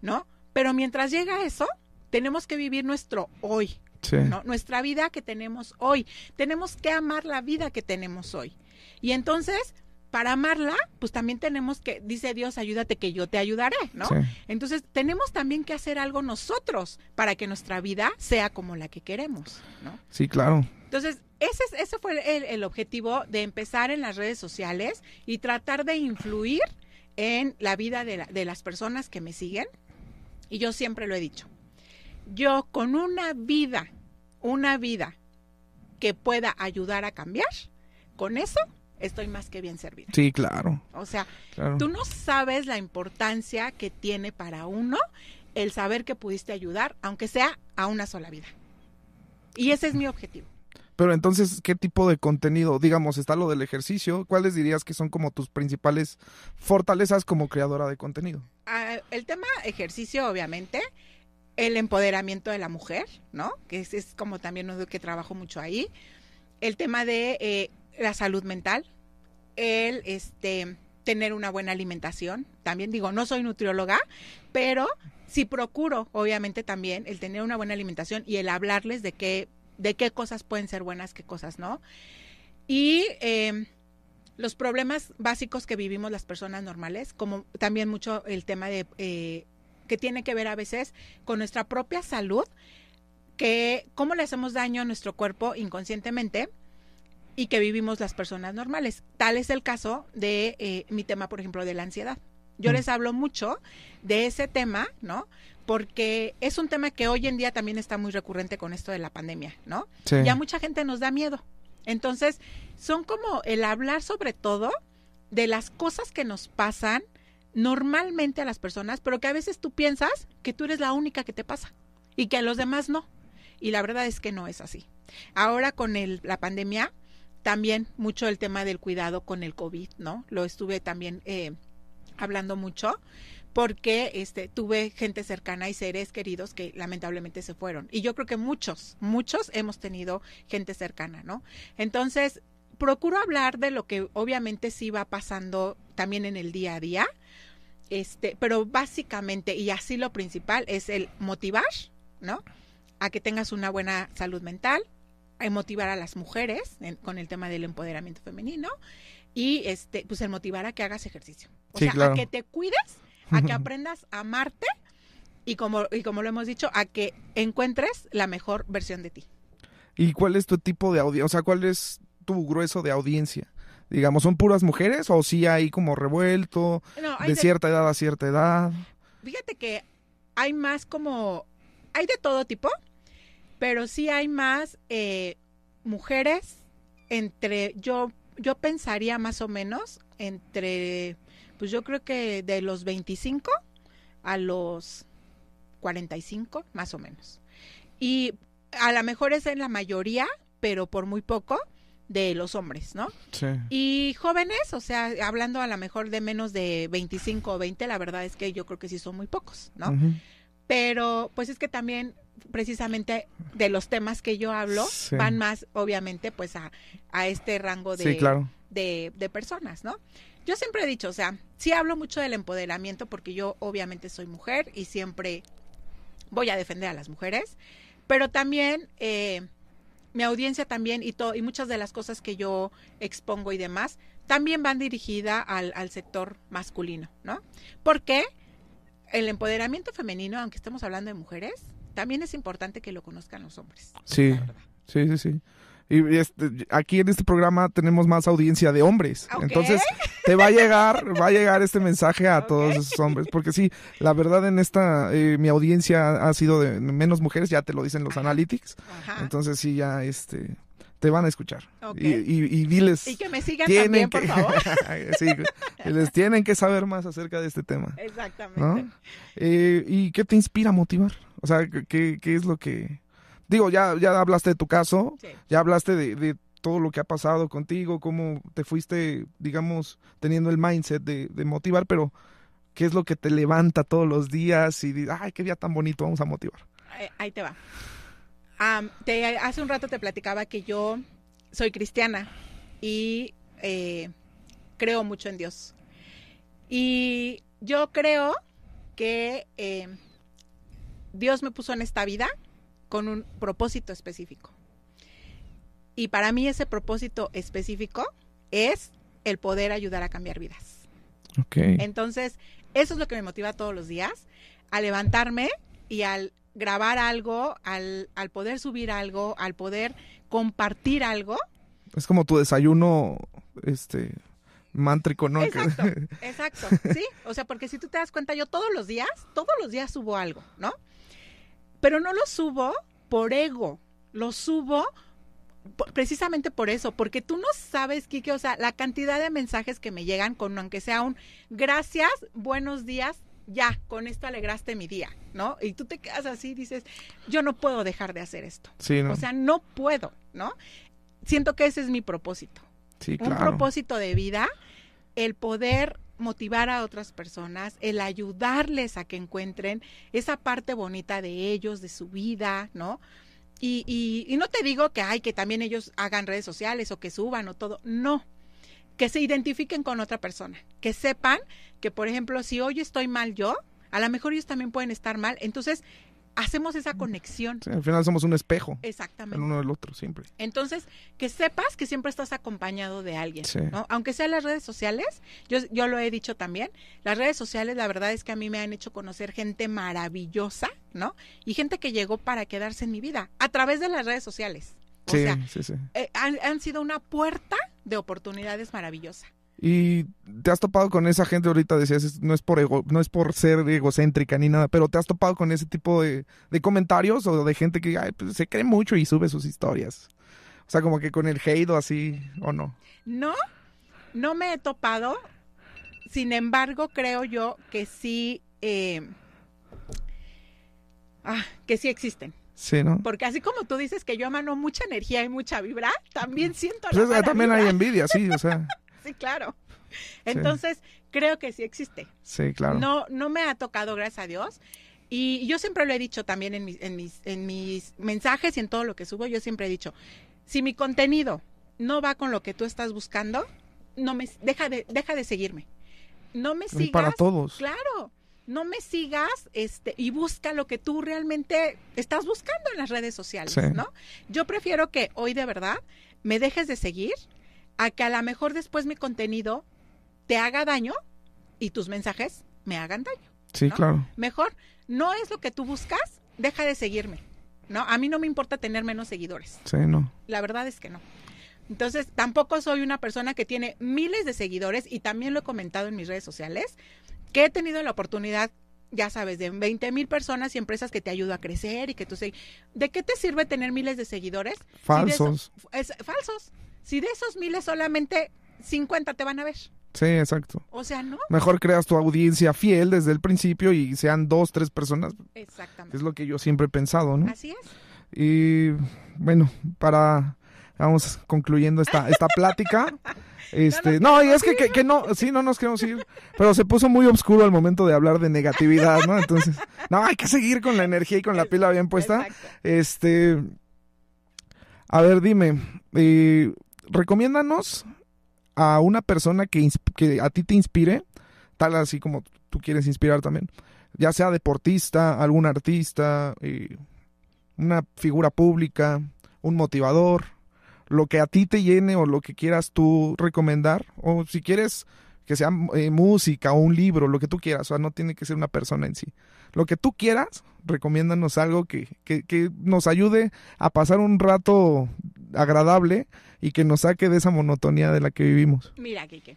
¿no? Pero mientras llega eso, tenemos que vivir nuestro hoy, Sí. ¿no? Nuestra vida que tenemos hoy. Tenemos que amar la vida que tenemos hoy. Y entonces, para amarla, pues también tenemos que, dice Dios, ayúdate que yo te ayudaré, ¿no? Sí. Entonces, tenemos también que hacer algo nosotros para que nuestra vida sea como la que queremos, ¿no? Sí, claro. Entonces, ese, es- ese fue el, el objetivo de empezar en las redes sociales y tratar de influir en la vida de, la- de las personas que me siguen. Y yo siempre lo he dicho. Yo con una vida, una vida que pueda ayudar a cambiar, con eso estoy más que bien servida. Sí, claro. O sea, claro. tú no sabes la importancia que tiene para uno el saber que pudiste ayudar, aunque sea a una sola vida. Y ese es mi objetivo. Pero entonces, ¿qué tipo de contenido? Digamos, está lo del ejercicio. ¿Cuáles dirías que son como tus principales fortalezas como creadora de contenido? Ah, el tema ejercicio, obviamente, el empoderamiento de la mujer, ¿no? Que es, es como también uno que trabajo mucho ahí. El tema de eh, la salud mental, el este tener una buena alimentación. También digo, no soy nutrióloga, pero sí procuro, obviamente, también el tener una buena alimentación y el hablarles de qué, de qué cosas pueden ser buenas, qué cosas no. Y eh, los problemas básicos que vivimos las personas normales, como también mucho el tema de eh, que tiene que ver a veces con nuestra propia salud, que cómo le hacemos daño a nuestro cuerpo inconscientemente y que vivimos las personas normales. Tal es el caso de eh, mi tema, por ejemplo, de la ansiedad. Yo Mm. les hablo mucho de ese tema, ¿no? Porque es un tema que hoy en día también está muy recurrente con esto de la pandemia, ¿no? Sí. y a mucha gente nos da miedo. Entonces, son como el hablar sobre todo de las cosas que nos pasan normalmente a las personas, pero que a veces tú piensas que tú eres la única que te pasa y que a los demás no. Y la verdad es que no es así. Ahora con el, la pandemia, también mucho el tema del cuidado con el COVID, ¿no? Lo estuve también eh, hablando mucho porque este tuve gente cercana y seres queridos que lamentablemente se fueron. Y yo creo que muchos muchos hemos tenido gente cercana no entonces procuro hablar de lo que obviamente sí va pasando también en el día a día este pero básicamente y así lo principal es el motivar no a que tengas una buena salud mental motivar a las mujeres en- con el tema del empoderamiento femenino y este pues el motivar a que hagas ejercicio o Sí, sea claro. a que te cuides a que [LAUGHS] aprendas a amarte y como, y como lo hemos dicho, a que encuentres la mejor versión de ti. ¿Y cuál es tu tipo de audiencia? O sea, ¿cuál es tu grueso de audiencia? Digamos, ¿son puras mujeres o sí hay como revuelto No, hay de de- cierta edad a cierta edad? fíjate que hay más como, hay de todo tipo, pero sí hay más eh, mujeres entre, yo, yo pensaría más o menos entre, pues yo creo que de los 25 a los 45, más o menos. Y a lo mejor es en la mayoría, pero por muy poco, de los hombres, ¿no? Sí. Y jóvenes, o sea, hablando a lo mejor de menos de 25 o 20, la verdad es que yo creo que sí son muy pocos, ¿no? Pero pues es que también precisamente de los temas que yo hablo Sí. van más obviamente pues a, a este rango de, Sí, claro. de, de personas, ¿no? Yo siempre he dicho, o sea, sí hablo mucho del empoderamiento porque yo obviamente soy mujer y siempre voy a defender a las mujeres, pero también eh, mi audiencia también y, to- y muchas de las cosas que yo expongo y demás también van dirigidas al, al sector masculino, ¿no? Porque el empoderamiento femenino, aunque estemos hablando de mujeres, también es importante que lo conozcan los hombres. Sí. Sí, sí, sí. Y este, aquí en este programa tenemos más audiencia de hombres. Entonces, te va a llegar, va a llegar este mensaje a todos esos hombres. Porque sí, la verdad en esta, eh, mi audiencia ha sido de menos mujeres, ya te lo dicen los Ajá. analytics. Ajá. Entonces sí, ya este, te van a escuchar. Ok. Y, y, y diles. y que me sigan también, que, por favor. [LAUGHS] sí, les tienen que saber más acerca de este tema. Exactamente. ¿no? Eh, ¿Y qué te inspira a motivar? O sea, ¿qué, qué es lo que... Digo, ya, ya hablaste de tu caso, Sí. ya hablaste de, de todo lo que ha pasado contigo, cómo te fuiste, digamos, teniendo el mindset de, de motivar, pero ¿qué es lo que te levanta todos los días y dices, ay, qué día tan bonito, vamos a motivar? Ahí- Ahí te va. Am, te, hace un rato te platicaba que yo soy cristiana y eh, creo mucho en Dios. Y yo creo que eh, Dios me puso en esta vida con un propósito específico. Y para mí ese propósito específico es el poder ayudar a cambiar vidas. Ok. Entonces, eso es lo que me motiva todos los días, a levantarme y al grabar algo, al, al poder subir algo, al poder compartir algo. Es como tu desayuno, este, mántrico, ¿no? Exacto, [LAUGHS] exacto, sí. O sea, porque si tú te das cuenta, yo todos los días, todos los días subo algo, ¿no? Pero no lo subo por ego, lo subo precisamente por eso, porque tú no sabes, Kike, o sea, la cantidad de mensajes que me llegan con aunque sea un gracias, buenos días, ya, con esto alegraste mi día, ¿no? Y tú te quedas así y dices, yo no puedo dejar de hacer esto. Sí, ¿no? O sea, no puedo, ¿no? Siento que ese es mi propósito sí, un claro. propósito de vida, el poder motivar a otras personas, el ayudarles a que encuentren esa parte bonita de ellos, de su vida, ¿no? Y, y, y no te digo que hay que también ellos hagan redes sociales o que suban o todo, no. Que se identifiquen con otra persona, que sepan que, por ejemplo, si hoy estoy mal yo, a lo mejor ellos también pueden estar mal, entonces hacemos esa conexión. Sí, al final somos un espejo, Exactamente. el uno del otro, siempre. Entonces, que sepas que siempre estás acompañado de alguien, Sí. ¿no? Aunque sean las redes sociales, yo, yo lo he dicho también, las redes sociales la verdad es que a mí me han hecho conocer gente maravillosa, ¿no? Y gente que llegó para quedarse en mi vida a través de las redes sociales. O Sí, sea, sí, sí. eh, han, han sido una puerta de oportunidades maravillosa. Y te has topado con esa gente ahorita, decías, no es por ego, no es por ser egocéntrica ni nada, pero te has topado con ese tipo de, de comentarios o de gente que ay, pues, se cree mucho y sube sus historias. O sea, como que con el hate o así, o no. No, no me he topado. Sin embargo, creo yo que sí, eh, ah, que sí existen. Sí, ¿no? Porque así como tú dices que yo emano mucha energía y mucha vibra, también siento Pues la es también hay envidia, sí, o sea, [LAUGHS] Sí, claro. Entonces, creo que sí existe. sí, claro. No, no me ha tocado, gracias a Dios. Y yo siempre lo he dicho también en mis, en mis, en mis mensajes y en todo lo que subo, yo siempre he dicho, si mi contenido no va con lo que tú estás buscando, no me deja de, deja de seguirme. No me Y sigas. para todos. Claro. No me sigas este, y busca lo que tú realmente estás buscando en las redes sociales, Sí. ¿no? Yo prefiero que hoy de verdad me dejes de seguir a que a lo mejor después mi contenido te haga daño y tus mensajes me hagan daño. Sí, ¿no? claro. Mejor, no es lo que tú buscas, deja de seguirme, ¿no? A mí no me importa tener menos seguidores, Sí, no. la verdad es que no. Entonces, tampoco soy una persona que tiene miles de seguidores y también lo he comentado en mis redes sociales, que he tenido la oportunidad, ya sabes, de 20 mil personas y empresas que te ayudan a crecer y que tú sé, ¿de qué te sirve tener miles de seguidores? si de Falsos. eso- es, falsos. Si de esos miles solamente 50 te van a ver. Sí, exacto. O sea, no. Mejor creas tu audiencia fiel desde el principio y sean dos, tres personas. Exactamente. Es lo que yo siempre he pensado, ¿no? Así es. Y bueno, para vamos concluyendo esta, esta plática. [LAUGHS] Este, no, y es que, que, que no, sí, no nos queremos ir, pero se puso muy oscuro al momento de hablar de negatividad, ¿no? Entonces, no, hay que seguir con la energía y con la pila bien puesta. Exacto. Este, a ver, dime, eh, recomiéndanos a una persona que, que a ti te inspire, tal así como tú quieres inspirar también, ya sea deportista, algún artista, eh, una figura pública, un motivador, lo que a ti te llene o lo que quieras tú recomendar, o si quieres que sea eh, música o un libro, lo que tú quieras, o sea, no tiene que ser una persona en sí. Lo que tú quieras, recomiéndanos algo que, que, que nos ayude a pasar un rato agradable y que nos saque de esa monotonía de la que vivimos. Mira, Kike.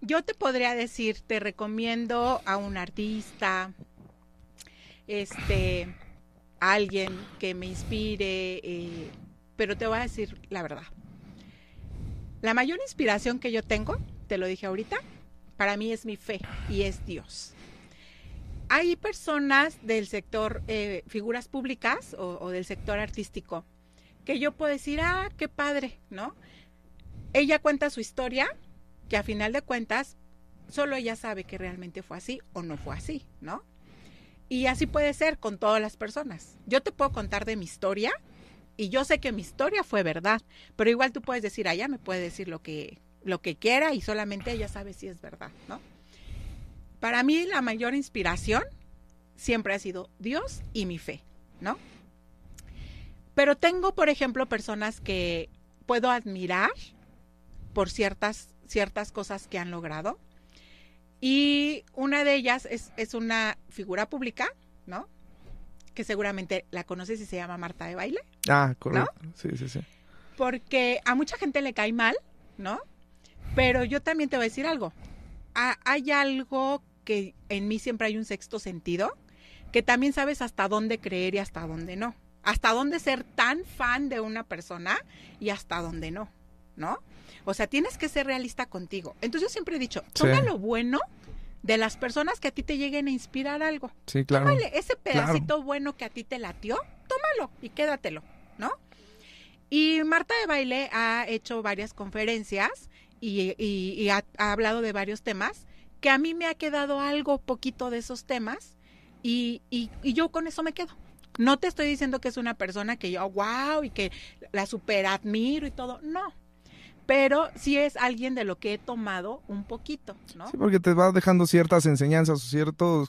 Yo te podría decir, te recomiendo a un artista, este, alguien que me inspire, eh, pero te voy a decir la verdad. La mayor inspiración que yo tengo, te lo dije ahorita, para mí es mi fe y es Dios. Hay personas del sector, eh, figuras públicas o, del sector artístico, que yo puedo decir, ah, qué padre, ¿no? Ella cuenta su historia, que a final de cuentas, solo ella sabe que realmente fue así o no fue así, ¿no? Y así puede ser con todas las personas. Yo te puedo contar de mi historia y yo sé que mi historia fue verdad, pero igual tú puedes decir, allá me puede decir lo que, lo que quiera y solamente ella sabe si es verdad, ¿no? Para mí la mayor inspiración siempre ha sido Dios y mi fe, ¿no? Pero tengo, por ejemplo, personas que puedo admirar por ciertas, ciertas cosas que han logrado. Y una de ellas es, es una figura pública, ¿no? Que seguramente la conoces y se llama Marta de Baile. Ah, correcto. Sí, sí, sí. Porque a mucha gente le cae mal, ¿no? Pero yo también te voy a decir algo. hay algo que en mí siempre hay un sexto sentido, que también sabes hasta dónde creer y hasta dónde no. Hasta dónde ser tan fan de una persona y hasta dónde no, ¿no? O sea, tienes que ser realista contigo. Entonces yo siempre he dicho, toma lo bueno de las personas que a ti te lleguen a inspirar algo. Sí, claro. Tómale ese pedacito bueno que a ti te latió, tómalo y quédatelo, ¿no? Y Marta de Baile ha hecho varias conferencias y, ha, hablado de varios temas que a mí me ha quedado algo poquito de esos temas y, y, yo con eso me quedo. No te estoy diciendo que es una persona que yo, wow, y que la super admiro y todo. No, pero sí es alguien de lo que he tomado un poquito, ¿no? Sí, porque te va dejando ciertas enseñanzas, ciertos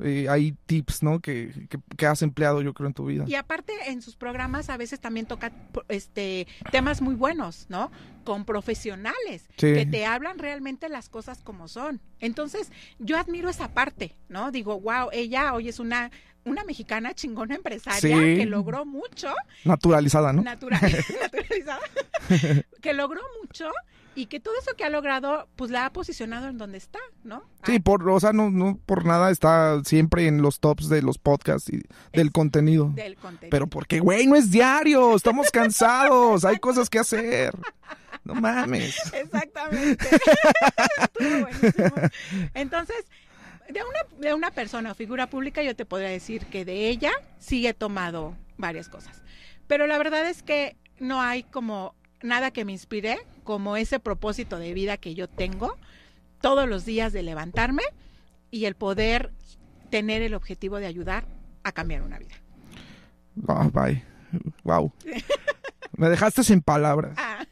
eh, hay tips, ¿no? Que, que, has empleado, yo creo, en tu vida. Y aparte, en sus programas a veces también toca este temas muy buenos, ¿no? Con profesionales que te hablan realmente las cosas como son. Entonces, yo admiro esa parte, ¿no? Digo, wow, ella hoy es una una mexicana chingona empresaria que logró mucho. Naturalizada, ¿no? [LAUGHS] naturalizada. [LAUGHS] que logró mucho y que todo eso que ha logrado, pues la ha posicionado en donde está, ¿no? Sí, ah. por, o sea, no, no por nada está siempre en los tops de los podcasts y del contenido. Del contenido. Pero porque, güey, no es diario, estamos cansados, hay cosas que hacer. No mames. Exactamente. [LAUGHS] Entonces, de una, de una persona o figura pública yo te podría decir que de ella sí he tomado varias cosas. Pero la verdad es que no hay como nada que me inspire como ese propósito de vida que yo tengo todos los días de levantarme y el poder tener el objetivo de ayudar a cambiar una vida. Oh, bye. Wow. Me dejaste sin palabras. Ah.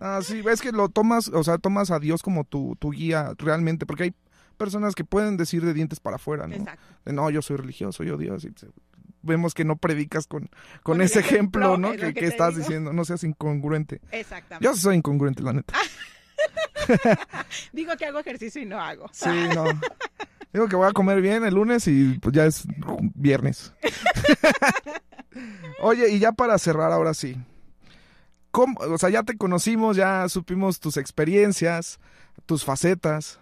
ah, sí, ves que lo tomas, o sea, tomas a Dios como tu, tu guía realmente, porque hay personas que pueden decir de dientes para afuera, ¿no? Exacto. no, yo soy religioso, yo Dios. Y vemos que no predicas con, con, ese ejemplo, ¿no? Que, estás diciendo, no seas incongruente. Exactamente. Yo soy incongruente, la neta. [LAUGHS] Digo que hago ejercicio y no hago. [LAUGHS] Sí, no. Digo que voy a comer bien el lunes y pues ya es viernes. [LAUGHS] Oye, y ya para cerrar ahora sí. ¿Cómo, o sea, ya te conocimos, ya supimos tus experiencias, tus facetas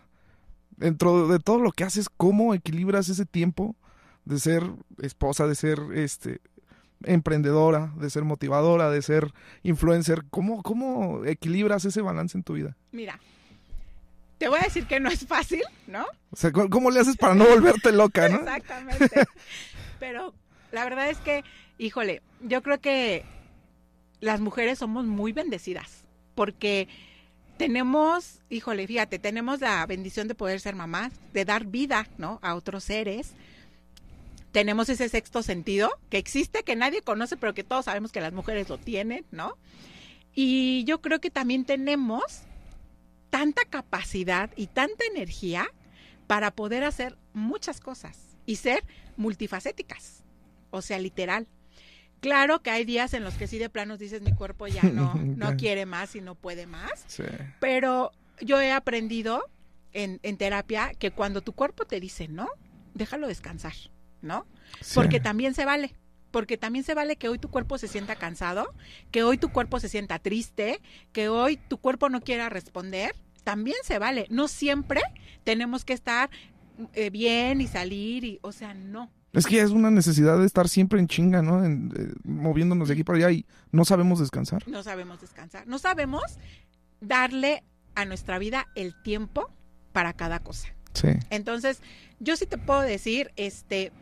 dentro de todo lo que haces, ¿cómo equilibras ese tiempo de ser esposa, de ser este emprendedora, de ser motivadora, de ser influencer? ¿Cómo, cómo equilibras ese balance en tu vida? Mira, te voy a decir que no es fácil, ¿no? O sea, ¿cómo le haces para no volverte loca, no? Exactamente. [LAUGHS] Pero la verdad es que, híjole, yo creo que las mujeres somos muy bendecidas porque tenemos, híjole, fíjate, tenemos la bendición de poder ser mamás, de dar vida, ¿no? A otros seres. Tenemos ese sexto sentido que existe, que nadie conoce, pero que todos sabemos que las mujeres lo tienen, ¿no? Y yo creo que también tenemos tanta capacidad y tanta energía para poder hacer muchas cosas y ser multifacéticas, o sea, literal. Claro que hay días en los que sí de planos dices mi cuerpo ya no, [LAUGHS] no quiere más y no puede más. Pero yo he aprendido en, en, terapia que cuando tu cuerpo te dice no, déjalo descansar, ¿no? Porque también se vale. Porque también se vale que hoy tu cuerpo se sienta cansado, que hoy tu cuerpo se sienta triste, que hoy tu cuerpo no quiera responder. También se vale. No siempre tenemos que estar eh, bien y salir y, o sea, no. Es que es una necesidad de estar siempre en chinga, ¿no? En, eh, moviéndonos de aquí para allá y no sabemos descansar. No sabemos descansar. No sabemos darle a nuestra vida el tiempo para cada cosa. Sí. Entonces, yo sí te puedo decir, este,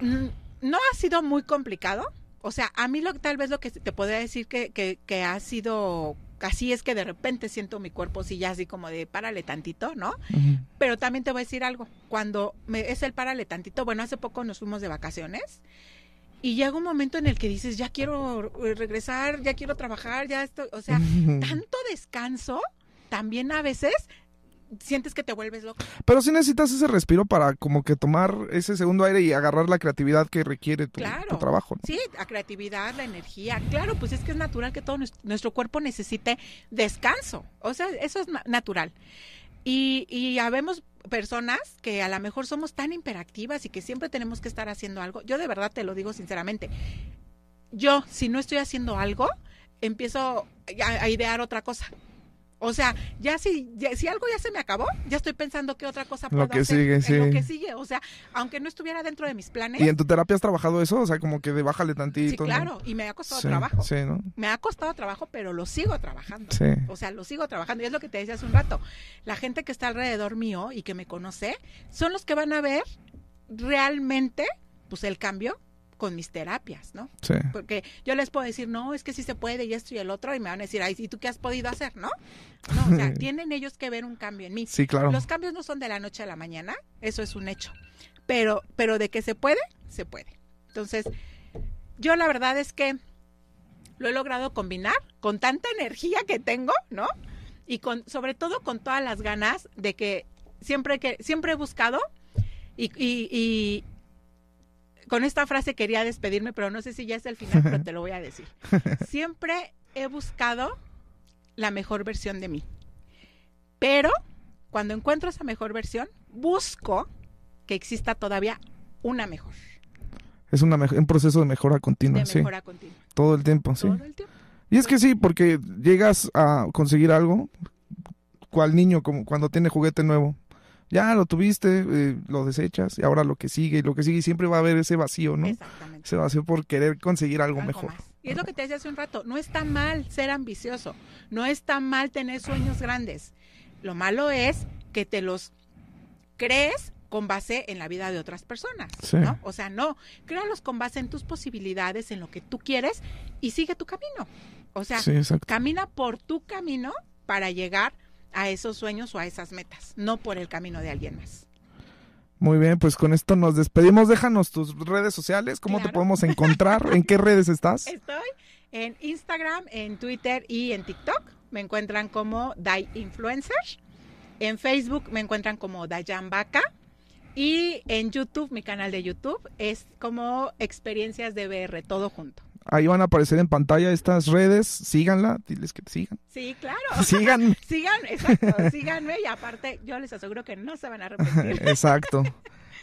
no ha sido muy complicado. O sea, a mí lo tal vez lo que te podría decir que, que, que ha sido Así es que de repente siento mi cuerpo sí ya así como de párale tantito, ¿no? Pero también te voy a decir algo, cuando me, es el párale tantito, bueno, hace poco nos fuimos de vacaciones y llega un momento en el que dices, ya quiero regresar, ya quiero trabajar, ya estoy, o sea, [LAUGHS] tanto descanso también a veces sientes que te vuelves loco. Pero sí necesitas ese respiro para como que tomar ese segundo aire y agarrar la creatividad que requiere tu, trabajo. ¿no? Sí, la creatividad, la energía. Claro, pues es que es natural que todo nues- nuestro cuerpo necesite descanso. O sea, eso es na- natural. Y, y habemos personas que a lo mejor somos tan hiperactivas y que siempre tenemos que estar haciendo algo. Yo de verdad te lo digo sinceramente. Yo, si no estoy haciendo algo, empiezo a, a idear otra cosa. O sea, ya si, ya- si algo ya se me acabó, ya estoy pensando qué otra cosa Lo puedo que hacer sigue, en sí. lo que sigue. O sea, aunque no estuviera dentro de mis planes, ¿Y en tu terapia has trabajado eso? O sea, como que de bájale tantito. Sí, ¿no? claro, y me ha costado Sí, trabajo. Sí, ¿no? Me ha costado trabajo, pero lo sigo trabajando. Sí. O sea, lo sigo trabajando. Y es lo que te decía hace un rato. La gente que está alrededor mío y que me conoce son los que van a ver realmente pues el cambio con mis terapias, ¿no? Sí. Porque yo les puedo decir, no, es que sí se puede y esto y el otro, y me van a decir, ay, ¿y tú qué has podido hacer, no? No, o sea, [LAUGHS] tienen ellos que ver un cambio en mí. Sí, claro. Los cambios no son de la noche a la mañana, eso es un hecho. Pero, pero de que se puede, se puede. Entonces, yo la verdad es que lo he logrado combinar con tanta energía que tengo, ¿no? Y con, sobre todo con todas las ganas de que siempre que, siempre he buscado y, y- y con esta frase quería despedirme, pero no sé si ya es el final, pero te lo voy a decir. [LAUGHS] Siempre he buscado la mejor versión de mí. Pero cuando encuentro esa mejor versión, busco que exista todavía una mejor, Es una un proceso de mejora continua, de sí. mejora continua. Todo el tiempo, sí. Todo el tiempo. Y es que sí, porque llegas a conseguir algo, cual niño como cuando tiene juguete nuevo. Ya lo tuviste, eh, lo desechas y ahora lo que sigue, y lo que sigue y siempre va a haber ese vacío, ¿no? Exactamente. Ese vacío por querer conseguir algo, Algo mejor. más. Y es lo que te decía hace un rato, no está mal ser ambicioso, no está mal tener sueños grandes. Lo malo es que te los crees con base en la vida de otras personas, Sí. ¿no? O sea, no, créalos con base en tus posibilidades, en lo que tú quieres y sigue tu camino. O sea, Sí, camina por tu camino para llegar a esos sueños o a esas metas, no por el camino de alguien más. Muy bien, pues con esto nos despedimos. Déjanos tus redes sociales, cómo te podemos encontrar, [LAUGHS] en qué redes estás. Estoy en Instagram, en Twitter y en TikTok. Me encuentran como Dai Influencer. En Facebook me encuentran como Dayan Vaca. Y en YouTube, mi canal de YouTube, es como Experiencias de BR, todo junto. Ahí van a aparecer en pantalla estas redes. Síganla, diles que te sigan. Sí, claro. [LAUGHS] Sigan. Sigan, exacto, síganme y aparte yo les aseguro que no se van a arrepentir. [LAUGHS] Exacto.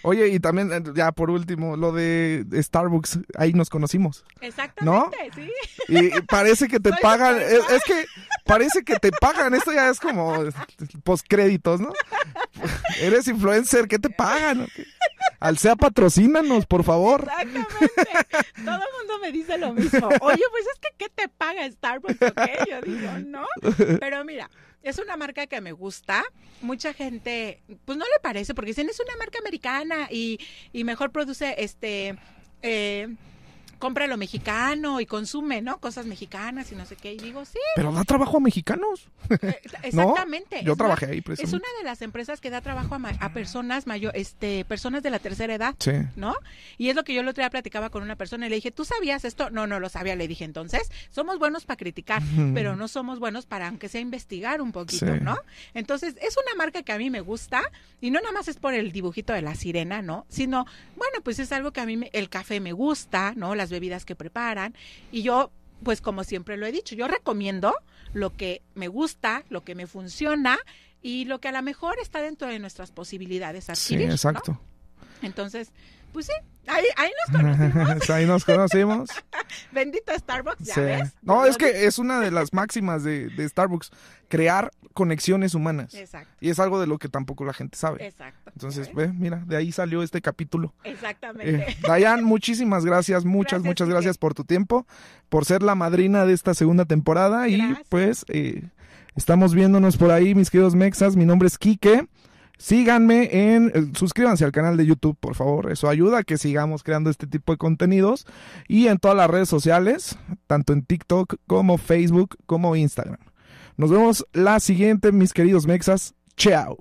Oye, y también, eh, ya por último, lo de Starbucks, ahí nos conocimos. Exactamente, sí. Y parece que te [LAUGHS] Soy pagan, es, que parece que te pagan, esto ya es como postcréditos, ¿no? Eres influencer, ¿qué te pagan? o qué? Alsea, patrocínanos, por favor. Exactamente. Todo el mundo me dice lo mismo. Oye, pues es que ¿qué te paga Starbucks o qué? Yo digo, no. Pero mira, es una marca que me gusta. Mucha gente, pues no le parece, porque dicen es una marca americana y, y mejor produce este. Eh, compra lo mexicano y consume, ¿no? Cosas mexicanas y no sé qué. Y digo, sí, Pero da trabajo a mexicanos. eh, [LAUGHS] exactamente. Yo Es trabajé una- ahí, Es una de las empresas que da trabajo a, ma- a personas mayor, este, personas de la tercera edad. Sí. ¿no? Y es lo que yo el otro día platicaba con una persona y le dije, ¿tú sabías esto? No, no lo sabía. Le dije, entonces, somos buenos para criticar, pero no somos buenos para, aunque sea, investigar un poquito, Sí. ¿no? Entonces, es una marca que a mí me gusta y no nada más es por el dibujito de la sirena, ¿no? Sino, bueno, pues es algo que a mí, me- el café me gusta, ¿no? Las bebidas que preparan y yo... Pues como siempre lo he dicho, yo recomiendo lo que me gusta, lo que me funciona y lo que a lo mejor está dentro de nuestras posibilidades Sí, adquirir. ¿no? exacto. Entonces, pues sí, ahí, ahí nos conocimos. [LAUGHS] Ahí nos conocimos. [LAUGHS] Bendito Starbucks, ya Sí. ves. No, es que es una de las máximas de, de Starbucks, crear conexiones humanas. Exacto, Y es algo de lo que tampoco la gente sabe. exacto. Entonces, mira, de ahí salió este capítulo. Exactamente. Eh, Dayan, muchísimas gracias, muchas, Gracias, muchas gracias por tu tiempo, por ser la madrina de esta segunda temporada. Y pues, eh, estamos viéndonos por ahí, mis queridos mexas. Mi nombre es Quique. Síganme en, eh, suscríbanse al canal de YouTube, por favor. Eso ayuda a que sigamos creando este tipo de contenidos. Y en todas las redes sociales, tanto en TikTok como Facebook como Instagram. Nos vemos la siguiente, mis queridos mexas. Chao.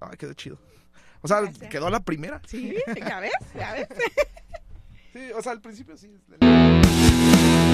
Ay, quedó chido. O sea, Gracias. quedó la primera. Sí, ya ves, ya ves. [LAUGHS] Sí, o sea, al principio sí. [LAUGHS]